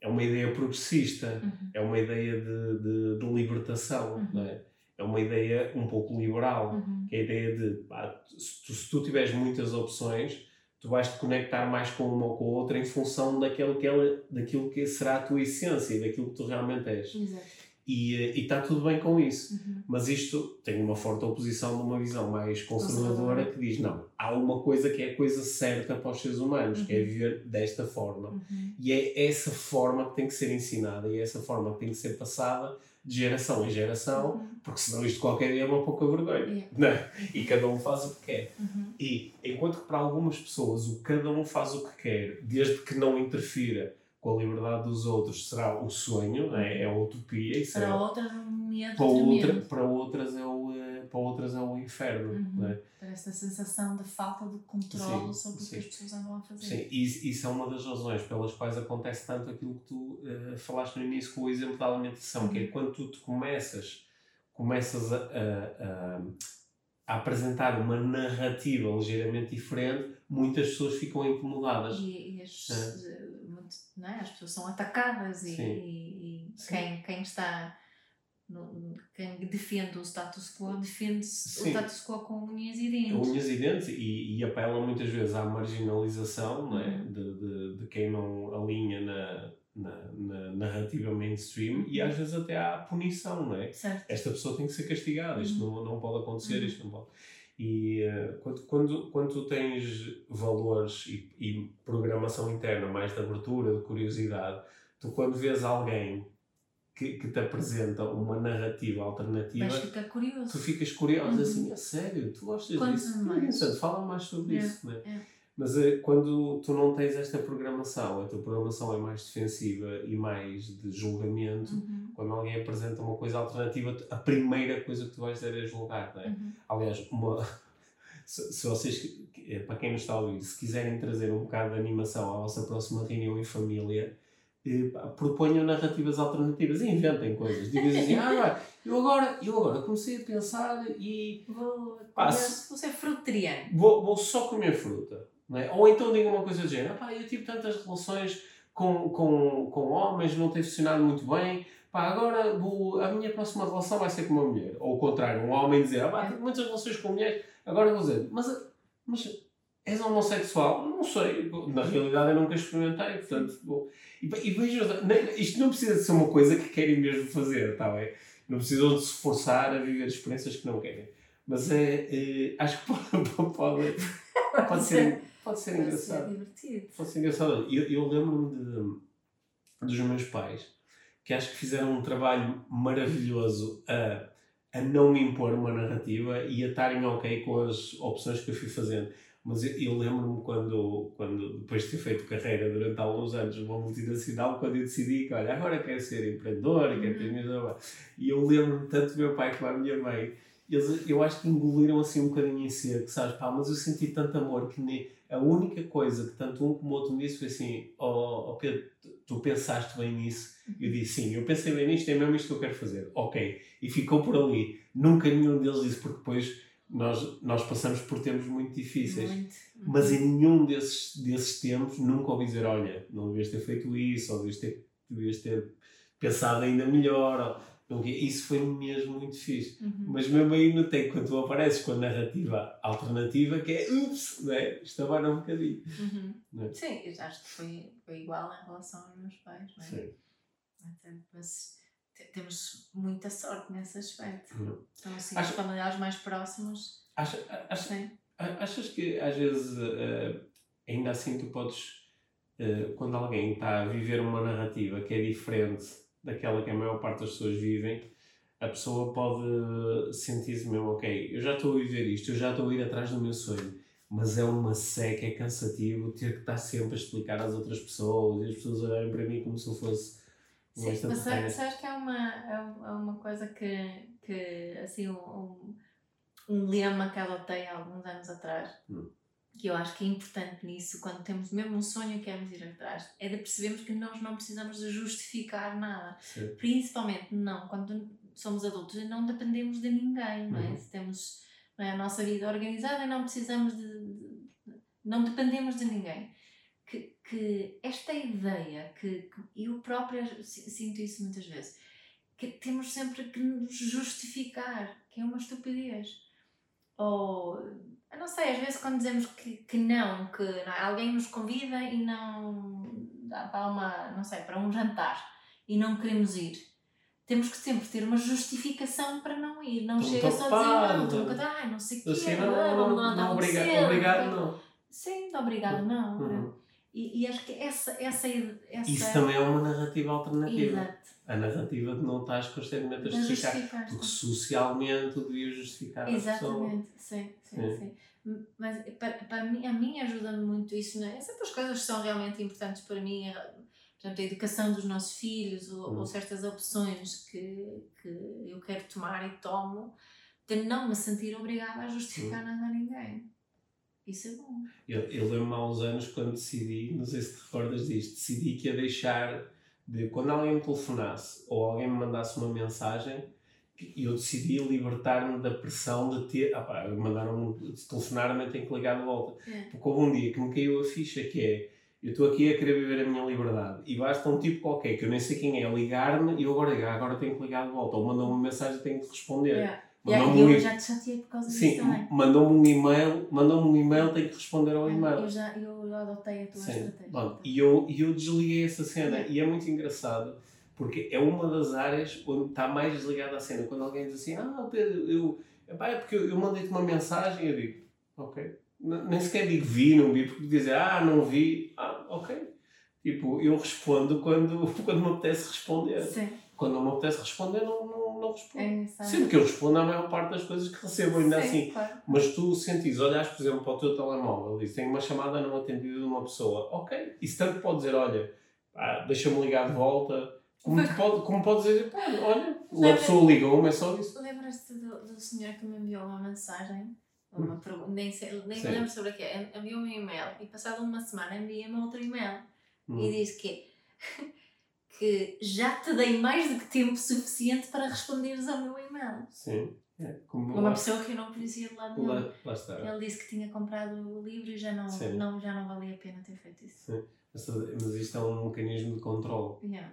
é uma ideia progressista, Uhum. é uma ideia de, de, de libertação, Uhum. não é? é uma ideia um pouco liberal, Uhum. que é a ideia de pá, se, tu, se tu tiveres muitas opções, tu vais te conectar mais com uma ou com a outra em função daquilo que, ela, daquilo que será a tua essência daquilo que tu realmente és. Exato. E, eh, e está tudo bem com isso. Uhum. Mas isto tem uma forte oposição de uma visão mais conservadora que diz: não, há uma coisa que é a coisa certa para os seres humanos, que é Uhum. viver desta forma. Uhum. E é essa forma que tem que ser ensinada e é essa forma que tem que ser passada de geração em geração, Uhum. porque senão isto qualquer dia é uma pouca vergonha. Yeah. Não é? E cada um faz o que quer. Uhum. E enquanto que para algumas pessoas o cada um faz o que quer, desde que não interfira com a liberdade dos outros, será o sonho, é? é a utopia. É, Para outras, um medo para, outra, para, outras é o, eh, para outras é o inferno. Uhum. É? Para esta sensação de falta de controle Sim, sobre o sim. que as pessoas andam a fazer. Sim, e isso é uma das razões pelas quais acontece tanto aquilo que tu eh, falaste no início com o exemplo da alimentação, que é Uhum. quando tu te começas, começas a, a- a- a apresentar uma narrativa ligeiramente diferente, muitas pessoas ficam incomodadas. E, e as, É. as pessoas são atacadas e, e- e quem, quem está no- quem defende o status quo defende o status quo com unhas e dentes. unhas e dentes e, e apela muitas vezes à marginalização não é? Uhum. de, de, de quem não alinha na, na, na narrativa mainstream e às vezes até à punição, não é? Certo. Esta pessoa tem que ser castigada, isto não, não pode acontecer, Uhum. isto não pode. E quando, quando, quando tu tens valores e, e programação interna mais de abertura, de curiosidade, tu quando vês alguém que, que te apresenta uma narrativa alternativa, fica curioso. tu ficas curioso Uhum. assim, a sério, tu gostas Conta-me disso? mais. Interessante, fala mais sobre É, isso. Né? é. Mas eh, quando tu não tens esta programação, a tua programação é mais defensiva e mais de julgamento, Uhum. quando alguém apresenta uma coisa alternativa, a primeira coisa que tu vais dizer é julgar. Não é? Uhum. Aliás, uma, se, se vocês, eh, para quem nos está a ouvir, se quiserem trazer um bocado de animação à vossa próxima reunião em família, eh, proponham narrativas alternativas e inventem coisas. Digam assim, ah, eu agora, eu agora comecei a pensar e Vou, Pá, vou ser fruteriano. vou, vou só comer fruta. É? Ou então digam uma coisa do género, pá, eu tive tantas relações com, com, com homens, não tem funcionado muito bem, pá, agora vou, a minha próxima relação vai ser com uma mulher. Ou o contrário, um homem dizer, ah, pá, tive muitas relações com mulheres, agora vou dizer, mas, mas és homossexual? Não sei, na realidade eu nunca experimentei, portanto, vou... e, e vejo, isto não precisa ser uma coisa que querem mesmo fazer, está bem? Não precisam de se forçar a viver experiências que não querem. Mas é, é, acho que pode, pode, pode ser, pode ser engraçado. ser divertido. Pode ser engraçado. Eu, eu lembro-me dos meus pais, que acho que fizeram um trabalho maravilhoso a, a não me impor uma narrativa e a estarem ok com as opções que eu fui fazendo. Mas eu, eu lembro-me quando, quando, depois de ter feito carreira durante alguns anos numa multinacional, quando eu decidi que, olha, agora quero ser empreendedor e quero ter minha trabalho. E eu lembro-me tanto do meu pai como da minha mãe. Eles, eu acho que engoliram assim um bocadinho em seco, sabes? Pá, mas eu senti tanto amor que nem, a única coisa que tanto um como o outro me disse foi assim: Ó oh, Pedro, tu, tu pensaste bem nisso. Eu disse, sim, eu pensei bem nisto, é mesmo isto que eu quero fazer. Ok. E ficou por ali. Nunca nenhum deles disse, porque depois nós, nós passamos por tempos muito difíceis. Muito. Mas em nenhum desses, desses tempos nunca ouvi dizer, olha, não devias ter feito isso, ou devias ter, devias ter pensado ainda melhor. Ou, isso foi mesmo muito fixe. Uhum. Mas mesmo aí notei quando tu apareces com a narrativa alternativa que é ups, né? isto abana um bocadinho. Uhum. Não é? Sim, eu acho que foi, foi igual em relação aos meus pais, não é? Sim. Até, Mas te- temos muita sorte nesse aspecto. Uhum. Então, assim, Acho- os familiares mais próximos, Acha, acha, sim. A- Achas que às vezes eh, ainda assim tu podes, eh, quando alguém está a viver uma narrativa que é diferente daquela que a maior parte das pessoas vivem, a pessoa pode sentir-se mesmo, ok, eu já estou a viver isto, eu já estou a ir atrás do meu sonho, mas é uma seca, é cansativo ter que estar sempre a explicar às outras pessoas e as pessoas olharem para mim como se eu fosse Sim, mas sabes sabes que é uma, é é uma coisa que, que assim, um, um lema que adotei há alguns anos atrás, Hum. Que eu acho que é importante nisso, quando temos mesmo um sonho e queremos ir atrás, é de percebermos que nós não precisamos de justificar nada. Sim. Principalmente não quando somos adultos e não dependemos de ninguém, não é? Uhum. Se temos não é, a nossa vida organizada e não precisamos de, de- não dependemos de ninguém. Que, que esta ideia, que, que eu própria si- sinto isso muitas vezes, que temos sempre que nos justificar, que é uma estupidez. Ou, eu não sei, às vezes quando dizemos que, que não, que não é, alguém nos convida e não dá para uma, não sei, para um jantar e não queremos ir. Temos que sempre ter uma justificação para não ir. Não Estou chega só a dizer não, ocupado. estou um bocado, ai, não sei o quê, Assim, ah, não, não, não, muito obrigado, obrigado, não. Sim, obrigado, não. Uhum. E, e acho que essa, essa, essa Isso também é uma narrativa alternativa. Exato. A narrativa de não estás constantemente a justificar. justificar. Porque socialmente tu devias justificar. Exatamente, sim, sim, Sim. Mas para, para mim, a mim ajuda-me muito isso, não é? Certas coisas que são realmente importantes para mim, por exemplo, a educação dos nossos filhos ou, Hum. ou certas opções que, que eu quero tomar e tomo, de não me sentir obrigada a justificar nada a ninguém. Isso é bom. Eu, eu lembro-me há uns anos quando decidi, não sei se te recordas disto, decidi que ia deixar de. Quando alguém me telefonasse ou alguém me mandasse uma mensagem, eu decidi libertar-me da pressão de ter. Ah pá, mandaram-me, se telefonaram-me, eu tenho que ligar de volta. É. Porque houve um dia que me caiu a ficha que é. Eu estou aqui a querer viver a minha liberdade e basta um tipo qualquer que eu nem sei quem é ligar-me e eu agora, agora tenho que ligar de volta. Ou mandou-me uma mensagem e tenho que responder. Yeah. Yeah, um e eu e- já te chateei por causa disso Sim, também. mandou-me um e-mail, mandou-me um e-mail, tenho que responder ao e-mail. Eu já eu adotei a tua Sim. estratégia. Pronto, e eu, eu desliguei essa cena e é muito engraçado porque é uma das áreas onde está mais desligada a cena. Quando alguém diz assim, ah Pedro, eu, epá, é porque eu, eu mandei-te uma mensagem eu digo, ok. Nem sequer digo vi, não vi, porque dizer ah, não vi, ah, ok. Tipo, eu respondo quando, quando me apetece responder. Sim, Quando não me apetece responder, não, não, não respondo. é. Sendo que eu respondo à maior parte das coisas que recebo, ainda Sim, assim. claro. Mas tu sentes, olhas, por exemplo, para o teu telemóvel e tenho uma chamada não atendida de uma pessoa. Ok. Isso tanto pode dizer, olha, pá, deixa-me ligar de volta. Como, pode, como pode dizer, pá, olha, uma pessoa ligou-me, é só isso. Lembras-te do, do senhor que me enviou uma mensagem? Uma pergunta, nem, sei, nem Hum. Sim. me lembro sobre o que é. Enviou-me um e-mail e passado uma semana envia-me outro e-mail Hum. e diz que que já te dei mais do que tempo suficiente para responderes ao meu e-mail. Sim. É, como Uma lá, pessoa que eu não conhecia de lado nenhum. lá, lá está. Ele disse que tinha comprado o livro e já não, Sim. não, já não valia a pena ter feito isso. Mas, mas isto é um mecanismo de controle. Yeah.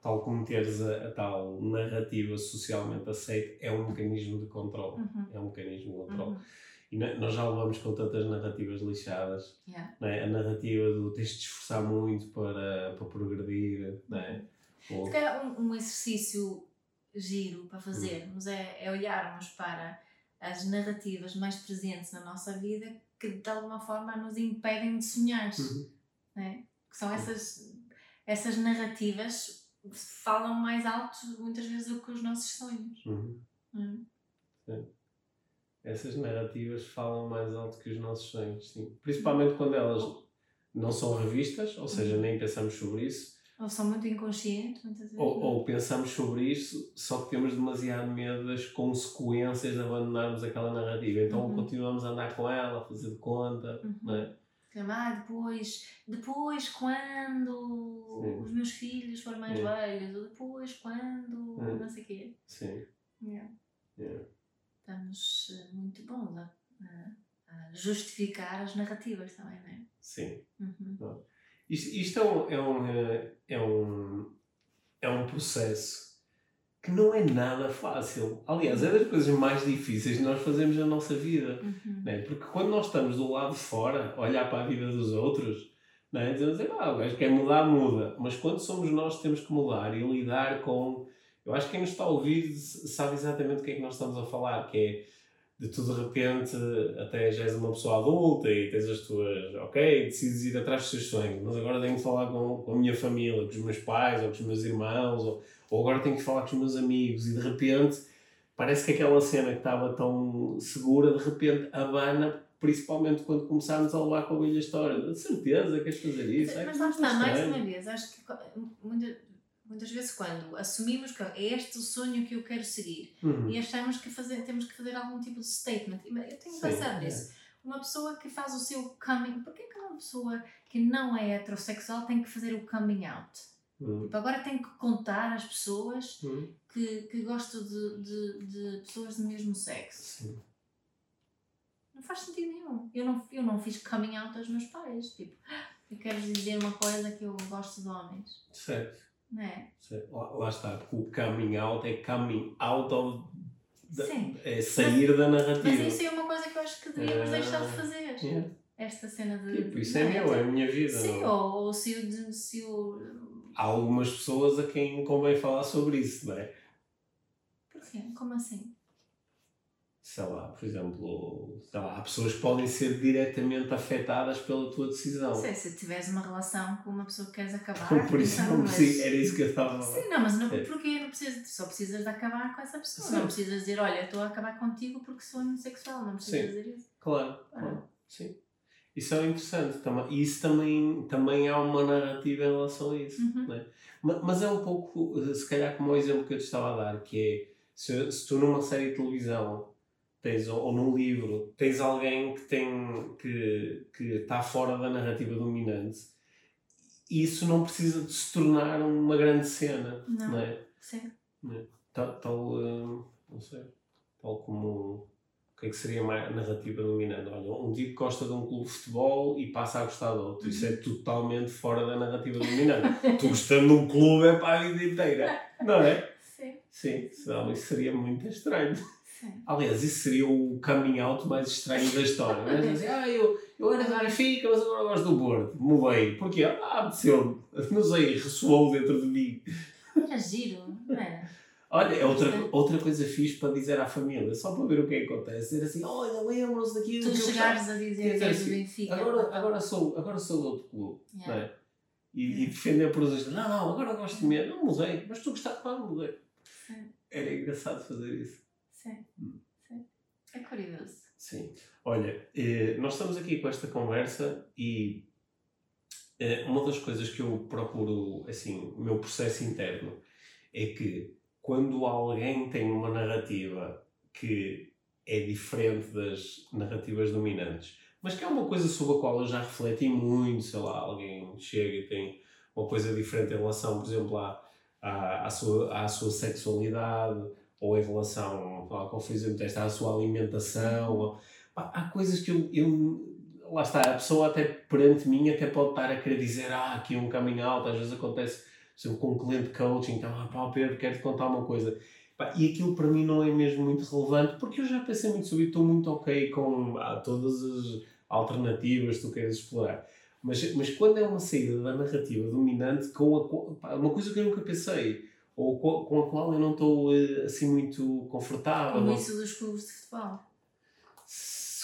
Tal como teres a, a tal narrativa socialmente aceita, é um mecanismo de controle. Uhum. É um mecanismo de controle. Uhum. E no- nós já levamos com tantas narrativas lixadas Yeah. não é? a narrativa do tens de esforçar muito para, para progredir, não é? Ou- Se um, um exercício giro para fazermos é, é olharmos para as narrativas mais presentes na nossa vida que de alguma forma nos impedem de sonhar. Uhum. né? Que são essas, essas narrativas que falam mais alto muitas vezes do que os nossos sonhos. Uhum. Essas narrativas falam mais alto que os nossos sonhos, sim. Principalmente quando elas não são revistas, ou seja, Uhum. nem pensamos sobre isso, Ou são muito inconscientes muitas vezes. ou, ou pensamos sobre isso, só que temos demasiado medo das consequências de abandonarmos aquela narrativa. Então Uhum. continuamos a andar com ela, a fazer de conta, Uhum. não é? Ah, depois, depois quando Sim. os meus filhos forem mais velhos, ou depois quando não sei o quê. Sim. Yeah. Yeah. Estamos eh, muito bons a, a- a justificar as narrativas também, não é? Sim. Uhum. Isto, isto é, um, é, um, eh, é, um, é um processo que não é nada fácil. Aliás, é das coisas mais difíceis que nós fazemos na nossa vida. Uhum. Não é? Porque quando nós estamos do lado de fora, olhar para a vida dos outros, não é? dizemos ah, o gajo quer mudar, muda. Mas quando somos nós que temos que mudar e lidar com. Eu acho que quem nos está a ouvir sabe exatamente o que é que nós estamos a falar, que é de tu de repente até já és uma pessoa adulta e tens as tuas. Ok, decides ir atrás dos teus sonhos, mas agora tenho que falar com, com a minha família, com os meus pais ou com os meus irmãos, ou, ou agora tenho que falar com os meus amigos e de repente parece que aquela cena que estava tão segura, de repente abana, principalmente quando começarmos a levar com a velha história. De certeza queres fazer isso? Mas, É mas lá está, mais uma vez, acho que muita- muitas vezes quando assumimos que é este o sonho que eu quero seguir Uhum. e achamos que fazer, temos que fazer algum tipo de statement, eu tenho pensar é. nisso. Uma pessoa que faz o seu coming, porquê que uma pessoa que não é heterossexual tem que fazer o coming out? Uhum. Tipo, agora tem que contar às pessoas Uhum. que, que gosto de, de, de pessoas do mesmo sexo. Sim. Não faz sentido nenhum. Eu não, eu não fiz coming out aos meus pais. Tipo, "Ah, eu quero dizer uma coisa que eu gosto de homens. Certo. Não é? Lá, lá está, porque o coming out é coming out of. da-. É sair da narrativa. Mas isso é uma coisa que eu acho que devíamos Ah, deixar de fazer. Yeah. Esta cena de. Tipo, isso não é meu, é a minha vida. Sim, não? ou, ou se o. Se o Há algumas pessoas a quem convém falar sobre isso, não é? porquê? Como assim? Sei lá, por exemplo, sei lá, há pessoas que podem ser diretamente afetadas pela tua decisão. Não sei, se tiveres uma relação com uma pessoa que queres acabar. Por isso então, não mas- preciso, era isso que eu estava a falar. Sim, não, mas não, É. porquê não precisas, só precisas de acabar com essa pessoa. Sim. Não precisas dizer, olha, estou a acabar contigo porque sou homossexual. Não precisas Sim. dizer isso. Claro, Ah. claro, sim. Isso é interessante. E isso também, também há uma narrativa em relação a isso. Uhum. não é? Ma- Mas é um pouco, se calhar, como o exemplo que eu te estava a dar, que é se, se tu numa série de televisão tens, ou, ou num livro tens alguém que tem que, que está fora da narrativa dominante, isso não precisa de se tornar uma grande cena, Não. não é? Sim. Tal, tal, eh, não sei, tal como o que é que seria mais a narrativa dominante? Olha, um tipo gosta de um clube de futebol e passa a gostar de outro. Isso é totalmente fora da narrativa dominante. tu gostando de um clube é para a vida inteira, não é? Sim. Sim, senão isso seria muito estranho. Sim. Aliás, isso seria o coming out mais estranho da história. Mas assim, ah, eu, eu era do Benfica, mas agora gosto do Porto. Mudei. Porquê? Ah, apeteceu-me. Não sei, ressoou dentro de mim. Era giro, não era? Olha, é outra, outra coisa fixe para dizer à família, só para ver o que é que acontece. Dizer assim, olha, lembram-se daquilo Tu chegares a dizer Quer que és do assim, Benfica. agora, agora, sou, agora sou de outro clube. Yeah. Não é? e, e defender por os não, não, agora gosto de mim. Não mudei, mas tu gostaste, não mudei. Sim. Era engraçado fazer isso. Sim. Hum. Sim. É curioso. Sim. Olha, eh, nós estamos aqui com esta conversa e eh, uma das coisas que eu procuro, assim, o meu processo interno, é que quando alguém tem uma narrativa que é diferente das narrativas dominantes, mas que é uma coisa sobre a qual eu já refleti muito, sei lá, alguém chega e tem uma coisa diferente em relação, por exemplo, à, à, à, sua, à sua sexualidade, ou em relação, sei lá, qual foi o exemplo desta, à sua alimentação, ou- pá, há coisas que eu, eu lá está, a pessoa até perante mim até pode estar a querer dizer, ah, aqui um caminho alto, às vezes acontece, exemplo, com um cliente coaching, então, ah, pá, Pedro, quero-te contar uma coisa. Pá, e aquilo para mim não é mesmo muito relevante, porque eu já pensei muito sobre estou muito ok com ah, todas as alternativas que tu queres explorar. Mas, mas quando é uma saída da narrativa dominante com a, uma coisa que eu nunca pensei, ou com, a qual eu não estou eh, assim muito confortável. Como isso dos clubes de futebol.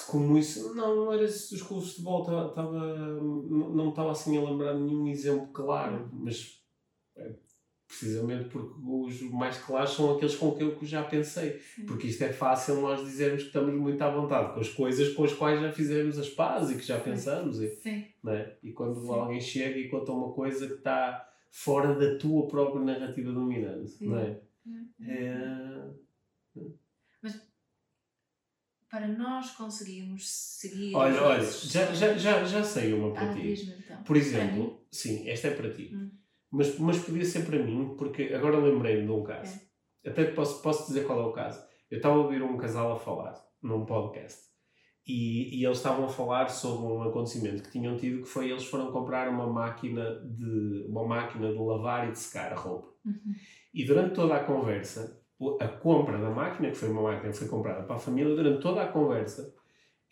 como isso, não, não era isso dos clubes de futebol, estava, estava- não estava assim a lembrar nenhum exemplo claro, mas é, precisamente porque os mais claros são aqueles com que eu já pensei, Sim. porque isto é fácil nós dizermos que estamos muito à vontade com as coisas com as quais já fizemos as pazes e que já pensamos, e, Sim. não é? e quando Sim. alguém chega e conta uma coisa que está fora da tua própria narrativa dominante, não é? É, para nós conseguirmos seguir. Olha, olha, já, já, já, já sei uma para Ah, ti. diz-me então. Por exemplo, sim, esta é para ti. Hum. Mas, mas podia ser para mim, porque agora lembrei-me de um caso. É. Até posso, posso dizer qual é o caso. Eu estava a ouvir um casal a falar num podcast e, e eles estavam a falar sobre um acontecimento que tinham tido que foi eles foram comprar uma máquina de uma máquina de lavar e de secar a roupa. Uhum. E durante toda a conversa, a compra da máquina, que foi uma máquina que foi comprada para a família, durante toda a conversa,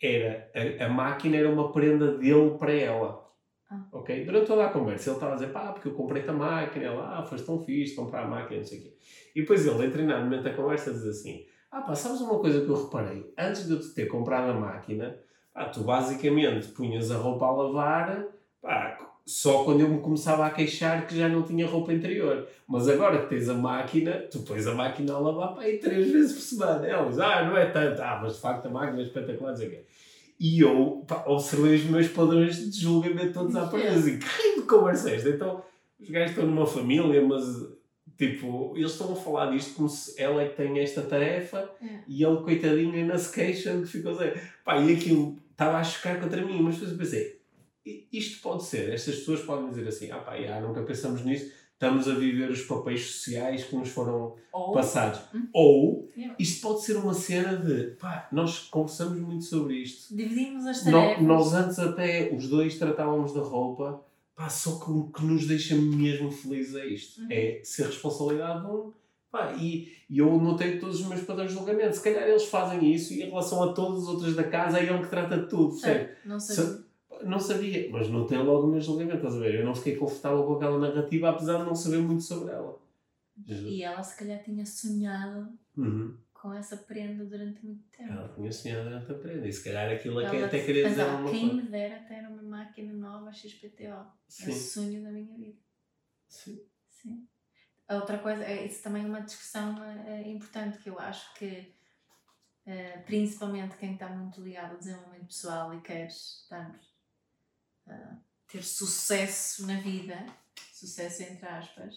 era a, a máquina era uma prenda dele para ela. Ah. Ok? Durante toda a conversa, ele estava a dizer, pá, porque eu comprei-te a máquina, ela, ah, foste tão fixe comprar a máquina, não sei o quê. E depois ele, em determinado momento da conversa, diz assim, ah pá, sabes uma coisa que eu reparei? Antes de eu te ter comprado a máquina, pá, tu basicamente punhas a roupa a lavar, pá, só quando eu me começava a queixar que já não tinha roupa interior. Mas agora que tens a máquina, tu pões a máquina a lavar para aí três vezes por semana. Ela diz, ah, não é tanto. Ah, mas de facto a máquina é espetacular, não sei o quê. E eu pá, observei os meus padrões de julgamento todos à partida. Assim, que raio de conversa é esta? Então, os gajos estão numa família, mas tipo, eles estão a falar disto como se ela é que tem esta tarefa É. e ele, coitadinho, ainda se queixa que ficou assim. Pá, e aquilo estava a chocar contra mim, mas depois eu pensei, "I- isto pode ser, estas pessoas podem dizer assim, ah pá, já, nunca pensamos nisto, estamos a viver os papéis sociais que nos foram Ou, passados. Hum. Ou, isto pode ser uma cena de, pá, nós conversamos muito sobre isto. dividimos as No- tarefas. nós antes até, os dois tratávamos da roupa, pá, só que o que nos deixa mesmo felizes é isto. Uhum. É ser responsabilidade de um. Pá, e, e eu notei todos os meus padrões de julgamento. Se calhar eles fazem isso e em relação a todos os outros da casa é ele que trata de tudo, percebe? Certo, Não sabia. Não sabia, mas notei logo o meu julgamento, estás a ver? Eu não fiquei confortável com aquela narrativa, apesar de não saber muito sobre ela. E ela se calhar tinha sonhado Uhum. Com essa prenda durante muito tempo. Ela tinha sonhado durante a prenda e se calhar aquilo Ela aqui até queria dizer uma quem coisa. me dera ter uma máquina nova XPTO. É o Sim, sonho da minha vida. sim. Sim. A outra coisa, é, isso também é uma discussão eh, eh, importante que eu acho que, eh, principalmente quem está muito ligado ao desenvolvimento pessoal e quer estar, ter sucesso na vida, sucesso entre aspas,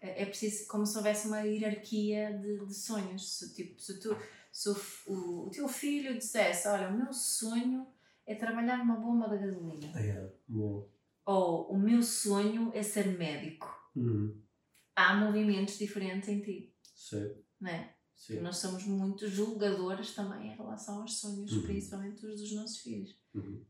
é preciso como se houvesse uma hierarquia de, de sonhos. Se, tipo, se, tu, se o, o, o teu filho dissesse, olha, o meu sonho é trabalhar numa bomba de gasolina. É, bom. Ou o meu sonho é ser médico. Uhum. Há movimentos diferentes em ti, Sim, não é? sim. Nós somos muito julgadoras também em relação aos sonhos, Uhum. principalmente os dos nossos filhos. Uhum.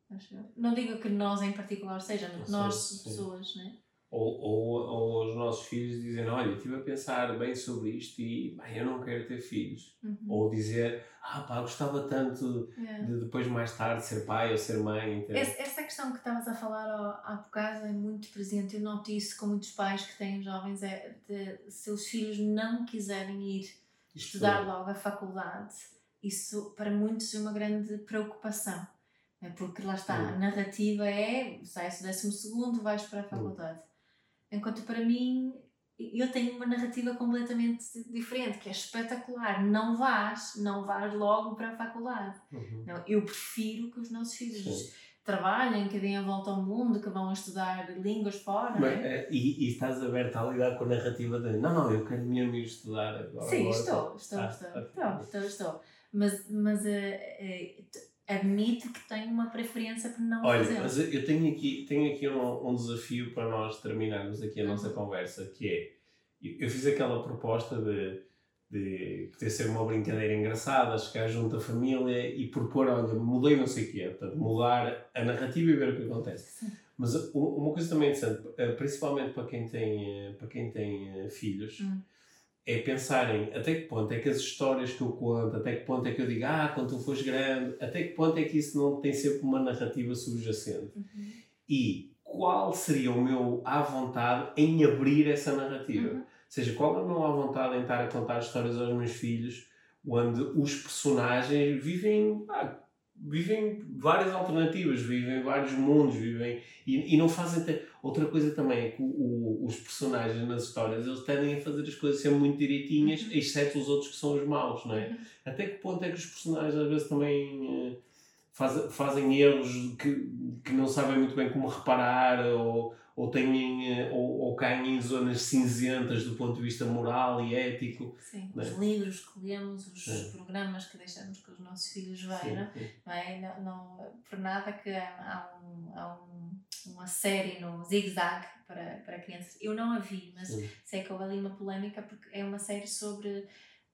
Não digo que nós em particular seja, nós, sim. pessoas, não é? Ou, ou, ou os nossos filhos dizem, olha, estive a pensar bem sobre isto e bem, eu não quero ter filhos. Uhum. Ou dizer, ah pá, gostava tanto É. de depois mais tarde ser pai ou ser mãe. entende? Essa, essa questão que estavas a falar há bocado é muito presente. Eu noto isso com muitos pais que têm jovens, é de, se os filhos não quiserem ir Isto- estudar logo a faculdade, isso para muitos é uma grande preocupação. É porque lá está, a narrativa é sai-se o décimo segundo, vais para a faculdade. Enquanto para mim, eu tenho uma narrativa completamente diferente, que é espetacular. Não vás, não vás logo para a faculdade. Uhum. Não, eu prefiro que os nossos filhos Sim. trabalhem, que deem a volta ao mundo, que vão estudar línguas fora. Mas, é? e, e estás aberta a lidar com a narrativa de não, não, eu quero mesmo ir estudar agora. Sim, agora." estou, estou, estou, estou, estou, estou. Mas, mas eh, t- admito que tenho uma preferência por não Olha, fazê-lo. mas eu tenho aqui, tenho aqui um, um desafio para nós terminarmos aqui a Uhum. nossa conversa, que é, eu fiz aquela proposta de, de poder ser uma brincadeira engraçada, chegar junto à família e propor, olha, mudei não sei o quê, portanto, mudar a narrativa e ver o que acontece. Sim. Mas uma coisa também interessante, eh, principalmente para quem tem, eh, para quem tem eh, filhos, Hum. É pensarem até que ponto é que as histórias que eu conto, até que ponto é que eu digo, ah, quando tu fores grande, até que ponto é que isso não tem sempre uma narrativa subjacente. Uhum. E qual seria o meu à vontade em abrir essa narrativa? Uhum. Ou seja, qual é o meu à vontade em estar a contar histórias aos meus filhos onde os personagens vivem, pá, vivem várias alternativas, vivem vários mundos, vivem e, e não fazem. Te... Outra coisa também é que o- o- os personagens nas histórias eles tendem a fazer as coisas sempre muito direitinhas, Uhum. exceto os outros que são os maus, não é? Uhum. Até que ponto é que os personagens às vezes também eh, faz, fazem erros que, que não sabem muito bem como reparar ou, ou, têm, eh, ou, ou caem em zonas cinzentas do ponto de vista moral e ético. Sim, os é? livros que lemos, os Sim. programas que deixamos que os nossos filhos vejam, não é? Não, não, por nada que há, um, há um, uma série no Zig Zag para, para crianças. Eu não a vi, mas Sim. sei que houve ali uma polémica porque é uma série sobre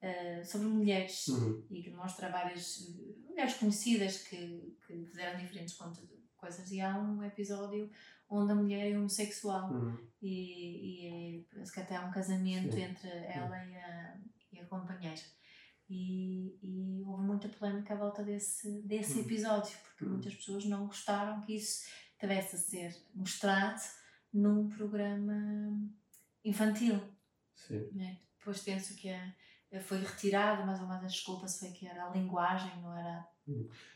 Uh, sobre mulheres uhum. e que mostra várias mulheres conhecidas que, que fizeram diferentes coisas. E há um episódio onde a mulher é homossexual uhum. e, e é, que até há um casamento Sim. entre ela e a, e a companheira. E, e houve muita polémica à volta desse, desse uhum. episódio, porque uhum. muitas pessoas não gostaram que isso tivesse a ser mostrado num programa infantil. Sim. Né? Depois penso que a foi retirado, mas uma das desculpas foi que era a linguagem, não era.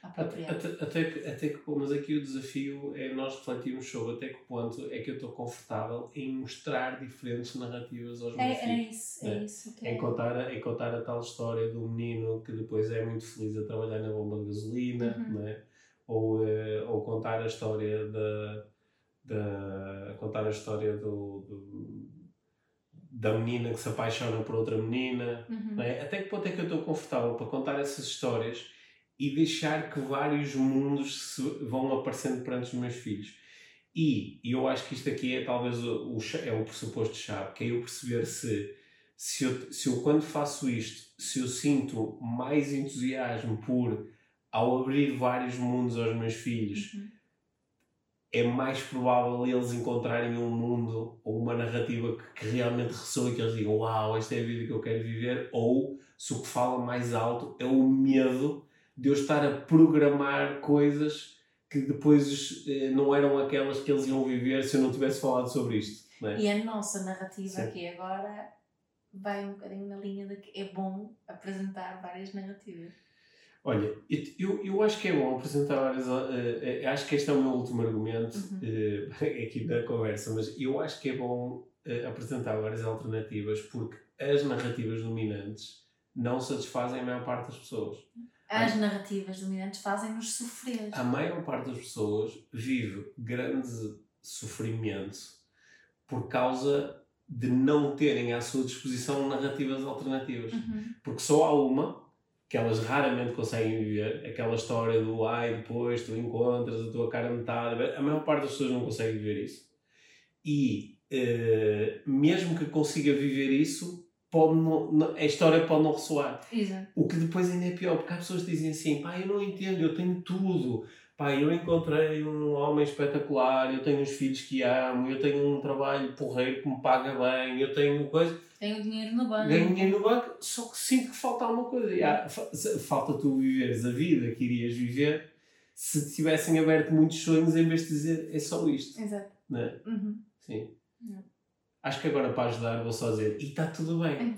Até, até, que, até que, mas aqui o desafio é nós refletirmos sobre até que ponto é que eu estou confortável em mostrar diferentes narrativas aos meus é, filhos. É isso, é, é isso. Que em, é. contar, em contar a tal história do menino que depois é muito feliz a trabalhar na bomba de gasolina, uhum. não é? ou, uh, ou contar a história da, da contar a história do, do da menina que se apaixona por outra menina. Uhum. É? Até que ponto é que eu estou confortável para contar essas histórias e deixar que vários mundos se vão aparecendo perante os meus filhos? E eu acho que isto aqui é talvez o, o é o pressuposto-chave, que é eu perceber se, se eu, se eu quando faço isto, se eu sinto mais entusiasmo por, ao abrir vários mundos aos meus filhos, uhum é mais provável eles encontrarem um mundo ou uma narrativa que, que realmente ressoe, que eles digam uau, esta é a vida que eu quero viver, ou se o que fala mais alto é o medo de eu estar a programar coisas que depois eh, não eram aquelas que eles iam viver se eu não tivesse falado sobre isto. É? E a nossa narrativa Sim. aqui agora vai um bocadinho na linha de que é bom apresentar várias narrativas. Olha, eu, eu acho que é bom apresentar várias. Uh, uh, acho que este é o meu último argumento uhum. uh, aqui da conversa, mas eu acho que é bom apresentar várias alternativas porque as narrativas dominantes não satisfazem a maior parte das pessoas. As narrativas dominantes fazem-nos sofrer. A maior parte das pessoas vive grande sofrimento por causa de não terem à sua disposição narrativas alternativas. Uhum. Porque só há uma que elas raramente conseguem viver, aquela história do ai, depois tu encontras a tua cara metade, a maior parte das pessoas não consegue viver isso. E uh, mesmo que consiga viver isso, pode não, a história pode não ressoar. Exato. O que depois ainda é pior, porque há pessoas que dizem assim, pá, eu não entendo, eu tenho tudo, pá, eu encontrei um homem espetacular, eu tenho os filhos que amo, eu tenho um trabalho porreiro que me paga bem, eu tenho coisa tenho dinheiro no banco. Ganho dinheiro no banco, só que sinto que falta alguma coisa. E há, falta tu viveres a vida que irias viver se tivessem aberto muitos sonhos em vez de dizer é só isto. Exato. Não é? Uhum. Sim. Uhum. Acho que agora para ajudar vou só dizer e está tudo bem.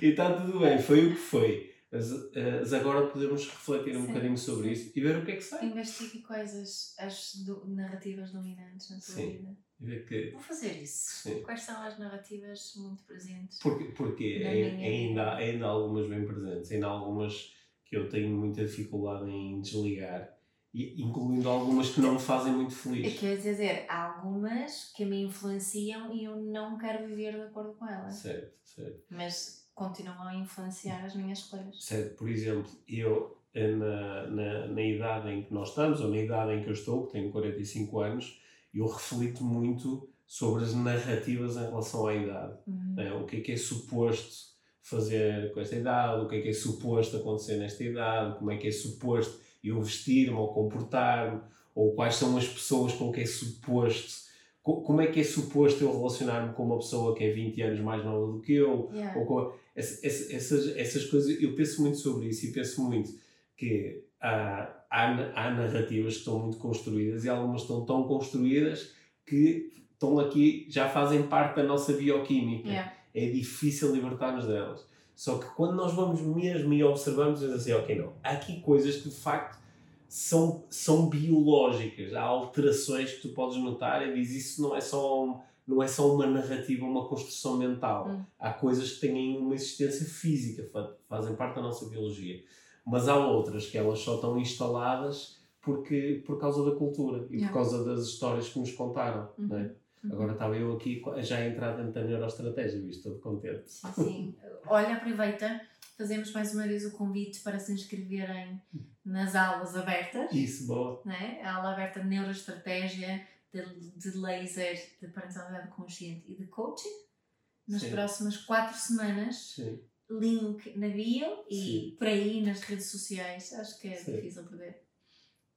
E está tudo bem, foi o que foi. Mas, mas agora podemos refletir um Sim. bocadinho sobre isso e ver o que é que sai. Investigue quais as, do, narrativas dominantes na tua Sim. vida. Que... Vou fazer isso. Sim. Quais são as narrativas muito presentes? Porque, porque é, ainda, ainda há algumas bem presentes, ainda há algumas que eu tenho muita dificuldade em desligar, incluindo algumas que não me fazem muito feliz. Quer dizer, há algumas que me influenciam e eu não quero viver de acordo com elas. Certo, certo. Mas continuam a influenciar as minhas escolhas. Certo, por exemplo, eu na, na, na idade em que nós estamos, ou na idade em que eu estou, que tenho 45 anos, eu reflito muito sobre as narrativas em relação à idade. Uhum. É, o que é que é suposto fazer com esta idade, o que é que é suposto acontecer nesta idade, como é que é suposto eu vestir-me ou comportar-me, ou quais são as pessoas com que é suposto como é que é suposto eu relacionar-me com uma pessoa que é 20 anos mais nova do que eu? Yeah. Ou com, essas, essas, essas coisas, eu penso muito sobre isso e penso muito que há, há, há narrativas que estão muito construídas e algumas estão tão construídas que estão aqui, já fazem parte da nossa bioquímica. Yeah. É difícil libertar-nos delas. Só que quando nós vamos mesmo e observamos, dizemos assim, ok, não, há aqui coisas que de facto são, são biológicas. Há alterações que tu podes notar e diz isso não é só não é só uma narrativa, uma construção mental. Hum. Há coisas que têm uma existência física, fazem parte da nossa biologia. Mas há outras que elas só estão instaladas porque, por causa da cultura e Yeah. por causa das histórias que nos contaram. Uhum. Não é? Uhum. Agora estava eu aqui já a entrar dentro da neuroestratégia, visto, todo contente. Sim, sim. Olha, aproveita, fazemos mais uma vez o convite para se inscreverem nas aulas abertas. Isso, boa. Né? A aula aberta de neuroestratégia, de, de laser, de parentalidade consciente e de coaching. Nas Sim. próximas quatro semanas, Sim. link na bio e Sim. por aí nas redes sociais. Acho que é Sim. difícil perder.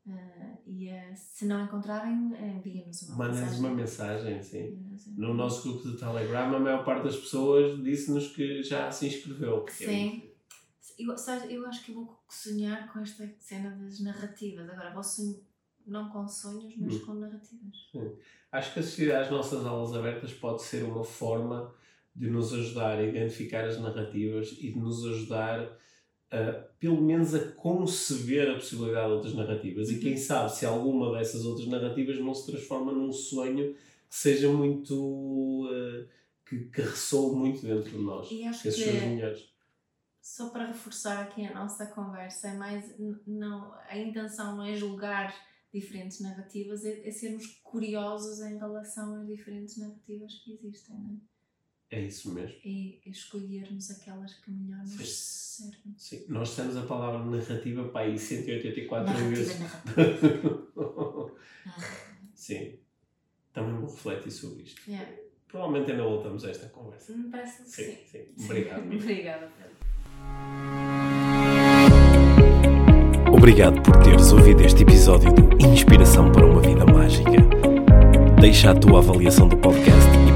Ah, e ah, se não encontrarem, enviem-nos uma Mandas mensagem. uma mensagem, sim. Sim. No nosso grupo de Telegram, a maior parte das pessoas disse-nos que já se inscreveu. é Sim. Eu, sabes, eu acho que eu vou sonhar com esta cena das narrativas. Agora, vou sonhar, não com sonhos, mas Hum. com narrativas. Acho que assistir às nossas aulas abertas pode ser uma forma de nos ajudar a identificar as narrativas e de nos ajudar a, pelo menos, a conceber a possibilidade de outras narrativas. E Uhum. quem sabe se alguma dessas outras narrativas não se transforma num sonho que seja muito. eh, que, que ressoe muito dentro de nós. E acho Esses são os que, melhores. só para reforçar aqui a nossa conversa, é mais. Não, a intenção não é julgar diferentes narrativas, é, é sermos curiosos em relação às diferentes narrativas que existem, não é? É isso mesmo. E escolhermos aquelas que melhor nos Sim. servem. Sim, nós temos a palavra narrativa para aí 184 Narrativa, vezes. narrativa. Sim, também vou refletir sobre isto. yeah. Provavelmente ainda voltamos a esta conversa. Me parece que Sim, sim. sim. Obrigado. Mia. Obrigada, Pedro. Obrigado por teres ouvido este episódio do Inspiração para uma Vida Mágica. Deixa a tua avaliação do podcast